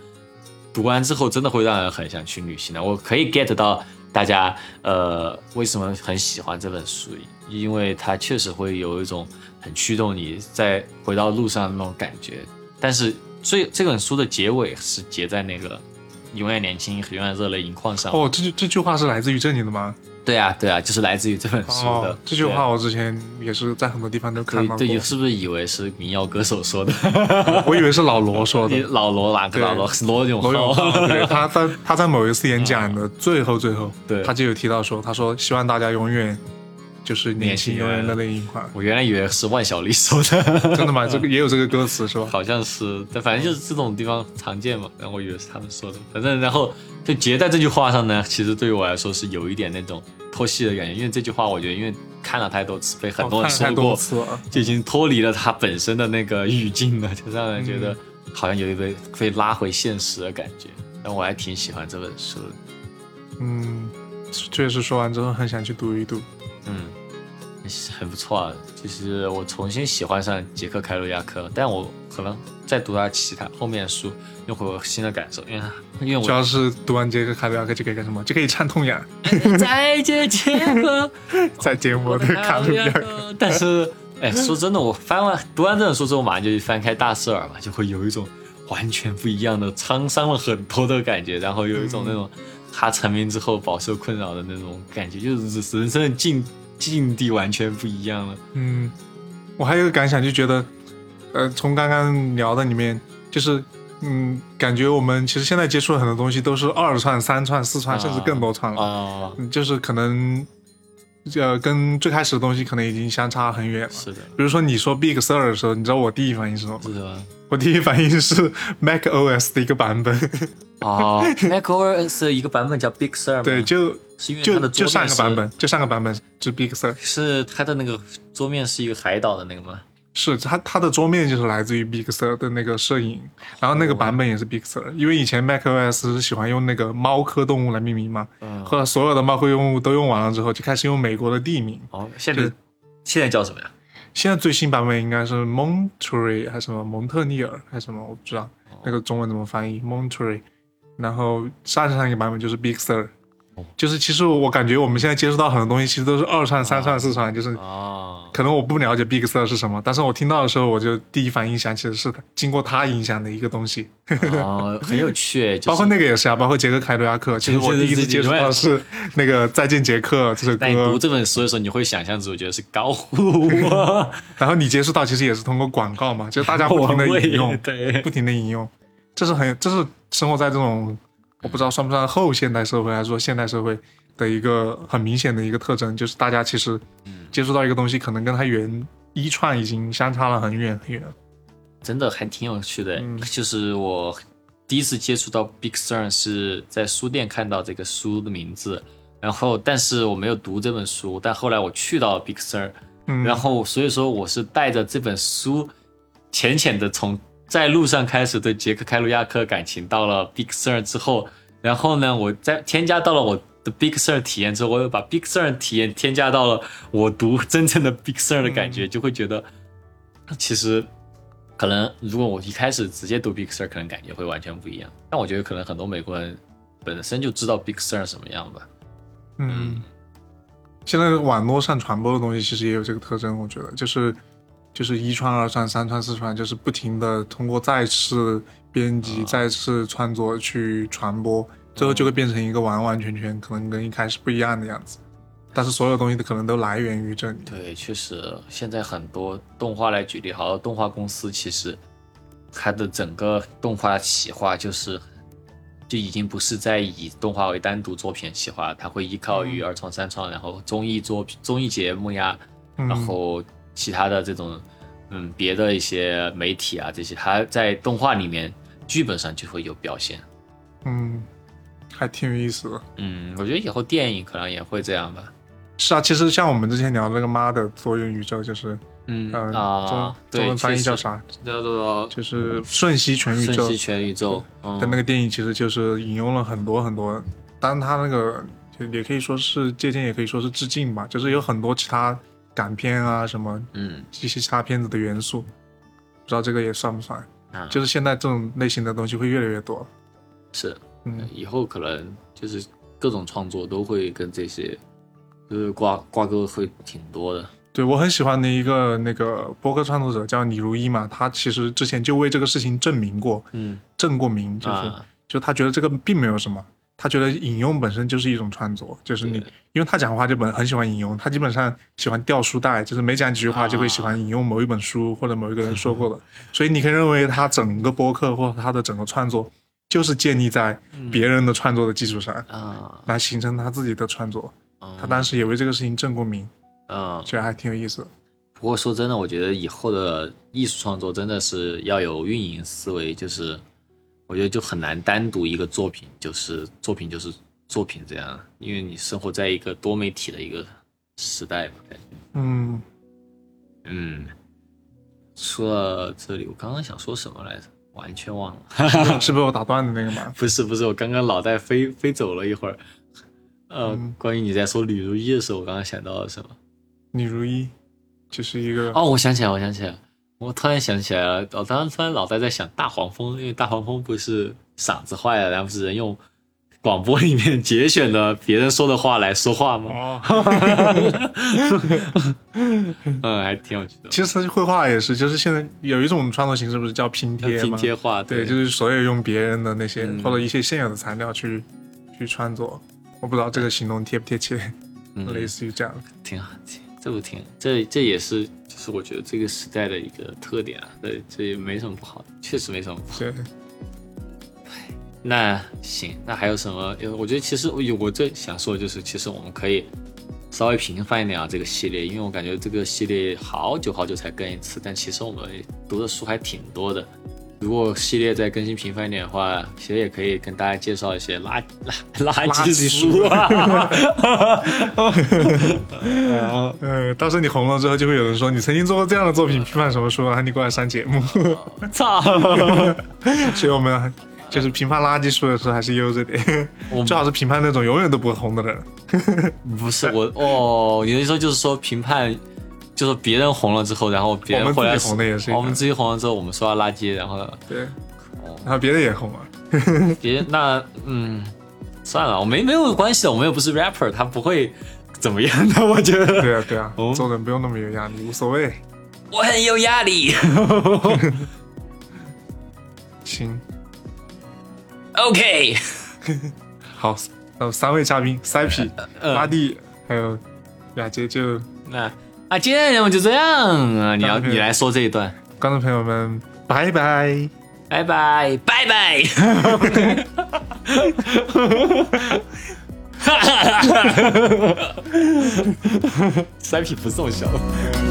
读完之后真的会让人很想去旅行的。我可以 get 到大家呃为什么很喜欢这本书，因为它确实会有一种很驱动你在回到路上的那种感觉。但是最这本书的结尾是结在那个永远年轻、永远热泪盈眶上。
哦，这句这句话是来自于这里的吗？
对啊，对啊，就是来自于这本书的。
哦，这句话我之前也是在很多地方都看到过
对对，，是不是以为是民谣歌手说的？
我以为是老罗说的。
老罗哪个老罗？罗永
罗。对，他在他在某一次演讲的最后最后，
对
他就有提到说，他说希望大家永远就是年轻，永远热泪盈眶。
我原来以为是万晓利说的。
真的吗？这个也有这个歌词是吧？
好像是，但反正就是这种地方常见嘛。然后我以为是他们说的，反正然后就结在这句话上呢，其实对于我来说是有一点那种脱戏的感觉，因为这句话我觉得因为看了太多次，被很多人说过。就已经脱离了它本身的那个语境了，就让人觉
嗯
得好像有一被被拉回现实的感觉。但我还挺喜欢这本书的，
嗯，确实说完之后很想去读一读。
嗯，很不错啊。就是我重新喜欢上杰克凯鲁亚克，但我可能再读他其他后面的书，又会有新的感受，因为 因为我
主要是读完这个卡路亚克就可以干什么？就可以唱痛痒，
再见杰克，
再见，我的卡路亚克。
但是，哎，说真的，我翻完读完这本书之后，马上就翻开大瑟尔嘛，就会有一种完全不一样的，沧桑了很多的感觉，然后有一种那种他成名之后饱受困扰的那种感觉，就是人生的境境地完全不一样了。
嗯，我还有一个感想，就觉得，呃，从刚刚聊的里面，就是，嗯，感觉我们其实现在接触的很多东西都是二串、三串、四串，甚至更多串了。
啊，
嗯就是可能，呃，跟最开始的东西可能已经相差很远了。
是的，
比如说你说 Big Sur 的时候，你知道我第一反应是什么吗？我第一反应是 Mac OS 的一个版本，
哦，macOS 的一个版本叫 Big Sur 吗？
对，就是
因为它的
就就
桌面是
上个版本，就上个版本就 Big Sur，
是它的那个桌面是一个海岛的那个吗？
是它它的桌面就是来自于 Big Sur 的那个摄影，然后那个版本也是 Big Sur，因为以前 Mac OS 是喜欢用那个猫科动物来命名嘛，
嗯，
后来所有的猫科动物都用完了之后，就开始用美国的地名。
哦，现在现在叫什么呀？
现在最新版本应该是 Monterey 还是什么蒙特利尔还是什么，我不知道那个中文怎么翻译 Monterey。然后上上一个版本就是 Big Sur，就是其实我感觉我们现在接触到很多东西，其实都是二串、三串、四串，就是
哦，
可能我不了解 Big Sur 是什么，但是我听到的时候，我就第一反应想起的是经过他影响的一个东西，
哦，很有趣，
包括那个也是啊，包括杰克凯罗亚克。其实我第一次接触到是那个《再见杰克》这首
歌。你读，这本书的时候，你会想象主角是高虎，
然后你接触到其实也是通过广告嘛，就是大家不停的引用，
对，
不停的引用，这是很这是生活在这种我不知道算不算后现代社会，还是说现代社会的一个很明显的一个特征，就是大家其实接触到一个东西，可能跟它原一串已经相差了很远很远。
真的还挺有趣的。
嗯
就是我第一次接触到 Big Sur 是在书店看到这个书的名字，然后但是我没有读这本书，但后来我去到 Big Sur，
嗯，
然后所以说我是带着这本书，浅浅的从在路上开始对杰克开鲁亚克感情，到了 Big Sur 之后，然后呢，我在添加到了我的 Big Sur 体验之后，我又把 Big Sur 体验添加到了我读真正的 Big Sur 的感觉，就会觉得其实可能如果我一开始直接读 Big Sur，可能感觉会完全不一样。但我觉得可能很多美国人本身就知道 Big Sur 什么样吧。
嗯，现在网络上传播的东西其实也有这个特征，我觉得就是就是一串、二串、三串、四串，就是不停的通过再次编辑、再次创作去传播，最后就会变成一个完完全全可能跟一开始不一样的样子。但是所有东西的可能都来源于这里。
对，确实，现在很多动画来举例，好多动画公司其实它的整个动画企划就是就已经不是在以动画为单独作品企划，它会依靠于二创、三创，然后综艺作品、综艺节目呀，
嗯
然后其他的这种嗯别的一些媒体啊这些，它在动画里面剧本上就会有表现。
嗯，还挺有意思的。
嗯，我觉得以后电影可能也会这样吧。
是啊，其实像我们之前聊的那个《妈的多元宇宙》，就是
嗯
嗯、
啊，
中文翻译叫？啥？
叫做
就是《瞬息全宇宙
瞬息》全宇宙嗯
的那个电影，其实就是引用了很多很多，当然它那个就也可以说是借鉴，也可以说是致敬吧，就是有很多其他港片啊什么
嗯
一些其他片子的元素，不知道这个也算不算？
啊，
就是现在这种类型的东西会越来越多。
是
嗯
以后可能就是各种创作都会跟这些就是挂挂钩会挺多的。
对我很喜欢的一个那个播客创作者叫李如一嘛，他其实之前就为这个事情证明过，
嗯
证过名，就是、
啊，
就他觉得这个并没有什么，他觉得引用本身就是一种创作，就是你，因为他讲话就本很喜欢引用，他基本上喜欢掉书袋，就是每讲几句话就会喜欢引用某一本书或者某一个人说过的，所以你可以认为他整个播客或者他的整个创作就是建立在别人的创作的基础上
啊，
来形成他自己的创作。
嗯。
他当时也为这个事情挣过名，
嗯，
觉得还挺有意思的。
不过说真的，我觉得以后的艺术创作真的是要有运营思维，就是我觉得就很难单独一个作品就是作品就是作品这样，因为你生活在一个多媒体的一个时代吧，感觉。
嗯，
嗯，说到这里，我刚刚想说什么来着？完全忘了。
是被我打断的那个吗？
不是不是，我刚刚脑袋飞飞走了一会儿。呃，
嗯
关于你在说吕如一的时候，我刚刚想到了什么？
李如一就是一个
哦，我想起来，我想起来，我突然想起来了。我当时突然脑袋在想大黄蜂，因为大黄蜂不是嗓子坏了，然后不是人用广播里面节选的别人说的话来说话吗？
哦，
嗯，还挺有趣的。
其实绘画也是，就是现在有一种创作形式，不是叫拼贴吗？
拼贴画，
对，就是所有用别人的那些、
嗯
或者一些现有的材料去去创作。我不知道这个形容贴不贴切，
嗯
类似于这样。
挺好，挺这不挺这这也是就是我觉得这个时代的一个特点啊，这这也没什么不好的，确实没什么不好。
对，
那行，那还有什么？呃我觉得其实我有我最想说的就是，其实我们可以稍微频繁一点啊，这个系列，因为我感觉这个系列好久好久才更一次，但其实我们读的书还挺多的。如果系列再更新频繁一点的话，其实也可以跟大家介绍一些垃垃垃圾书啊。
呃，到时候你红了之后，就会有人说你曾经做过这样的作品，批判什么书啊？你过来上节目。
操！
所以我们就是评判垃圾书的时候还是悠着点，最好是评判那种永远都不会红的人。
不是我哦，有的时候就是说评判，就是别人红了之后，然后别人回来
红的也是
我们自己红了之后，我们说他垃圾，然后
对，然后别人也红了。
别人那嗯，算了，我没没有关系的，我们又不是 rapper，他不会怎么样的，我觉得。
对啊，对啊，
哦
做人不用那么有压力，无所谓。
我很有压力。
行
，OK，
好，那，三位嘉宾，塞皮、
呃。
拉蒂还有雅洁，就
那啊，今天的节目就这样啊，你要你来说这一段，
观众朋友们，拜拜。
拜拜拜拜。塞皮不是这么笑的。